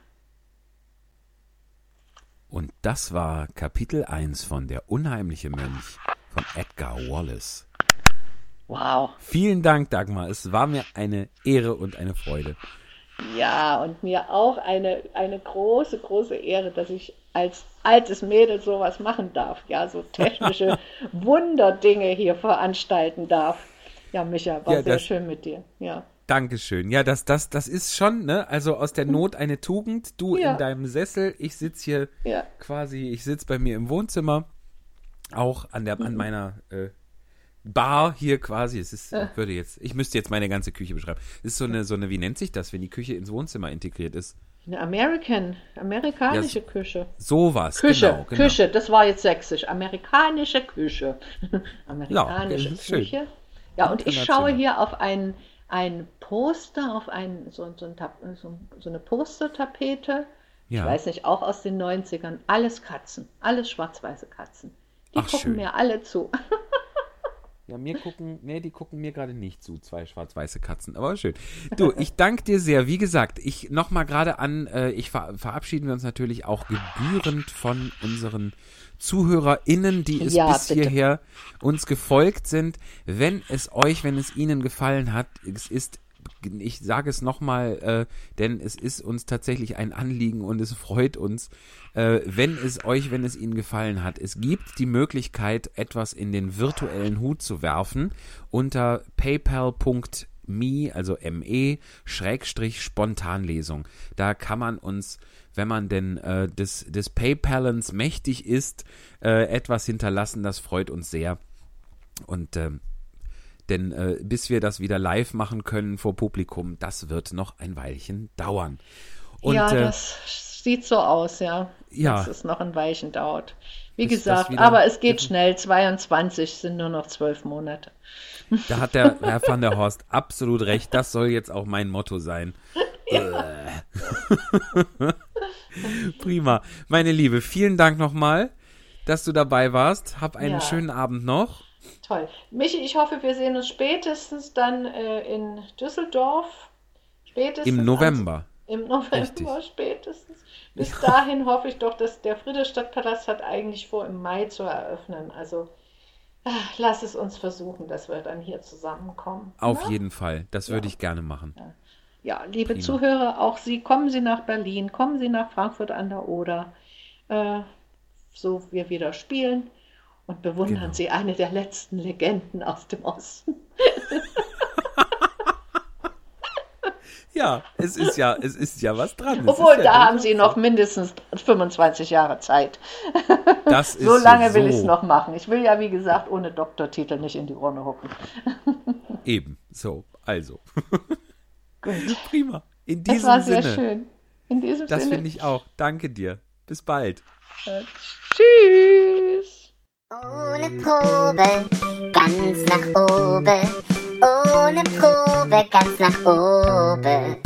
Und das war Kapitel 1 von Der unheimliche Mönch von Edgar Wallace. Wow. Vielen Dank, Dagmar. Es war mir eine Ehre und eine Freude. Ja, und mir auch eine, eine große, große Ehre, dass ich als altes Mädel sowas machen darf. Ja, so technische (laughs) Wunderdinge hier veranstalten darf. Ja, Micha, war Ja, sehr schön mit dir. Ja. Dankeschön. Ja, das, das, das ist schon, ne? Also aus der Not eine Tugend. Du Ja. in deinem Sessel, ich sitz hier Ja. quasi, ich sitz bei mir im Wohnzimmer, auch an der, an meiner äh, Bar hier quasi. Es ist, ich würde jetzt, ich müsste jetzt meine ganze Küche beschreiben. Es ist so eine, so eine, wie nennt sich das, wenn die Küche ins Wohnzimmer integriert ist? Eine American, amerikanische Küche. Sowas. Küche, genau, genau. Küche, das war jetzt sächsisch. Amerikanische Küche. Amerikanische ist schön. Küche. Ja, und ich schaue hier auf ein, ein Poster, auf ein, so, so, ein, so, so eine Postertapete. Ja. Ich weiß nicht, auch aus den 90ern. Alles Katzen, alles schwarz-weiße Katzen. Die Ach, gucken schön. mir alle zu. (laughs) Ja, mir gucken, nee, die gucken mir gerade nicht zu, zwei schwarz-weiße Katzen, aber schön. Du, ich danke dir sehr. Wie gesagt, ich nochmal gerade an, äh, ich ver verabschieden wir uns natürlich auch gebührend von unseren ZuhörerInnen, die es Ja, bis bitte. hierher uns gefolgt sind. Wenn es euch, wenn es Ihnen gefallen hat, es ist ich sage es nochmal, äh, denn es ist uns tatsächlich ein Anliegen und es freut uns, äh, wenn es euch, wenn es Ihnen gefallen hat. Es gibt die Möglichkeit, etwas in den virtuellen Hut zu werfen unter paypal.me, also me, Schrägstrich Spontanlesung. Da kann man uns, wenn man denn äh, des, des Paypalens mächtig ist, äh, etwas hinterlassen. Das freut uns sehr. Und ähm, denn äh, bis wir das wieder live machen können vor Publikum, das wird noch ein Weilchen dauern. Und ja, äh, das sieht so aus, ja. Ja. Dass es noch ein Weilchen dauert. Wie gesagt, aber es geht schnell. 22 sind nur noch zwölf Monate. da hat der Herr van der Horst absolut recht. Das soll jetzt auch mein Motto sein. (laughs) Äh. (laughs) Prima. Meine Liebe, vielen Dank nochmal, dass du dabei warst. Hab einen Ja. schönen Abend noch. Toll. Michi, ich hoffe, wir sehen uns spätestens dann äh, in Düsseldorf. Spätestens Im November. Im November Richtig. spätestens. Bis (laughs) dahin hoffe ich doch, dass der Friedrichstadtpalast hat eigentlich vor, im Mai zu eröffnen. Also ah, lass es uns versuchen, dass wir dann hier zusammenkommen. Auf ne? jeden Fall. Das würde ich gerne machen. Ja, liebe Prima. Zuhörer, auch Sie, kommen Sie nach Berlin, kommen Sie nach Frankfurt an der Oder, äh, so wir wieder spielen und bewundern Genau. Sie eine der letzten Legenden aus dem Osten. (laughs) Ja, es ist ja, es ist ja was dran. Es Obwohl, ja da haben Sie noch mindestens 25 Jahre Zeit. Das (laughs) ist So lange will ich es so. noch machen. Ich will ja, wie gesagt, ohne Doktortitel nicht in die Urne hucken. (laughs) Eben. So, also. Gut. Prima. In Das diesem war sehr Sinne. schön. In diesem Das Sinne. finde ich auch. Danke dir. Bis bald. Tschüss. Ohne Probe, ganz nach oben. Ohne Probe, ganz nach oben.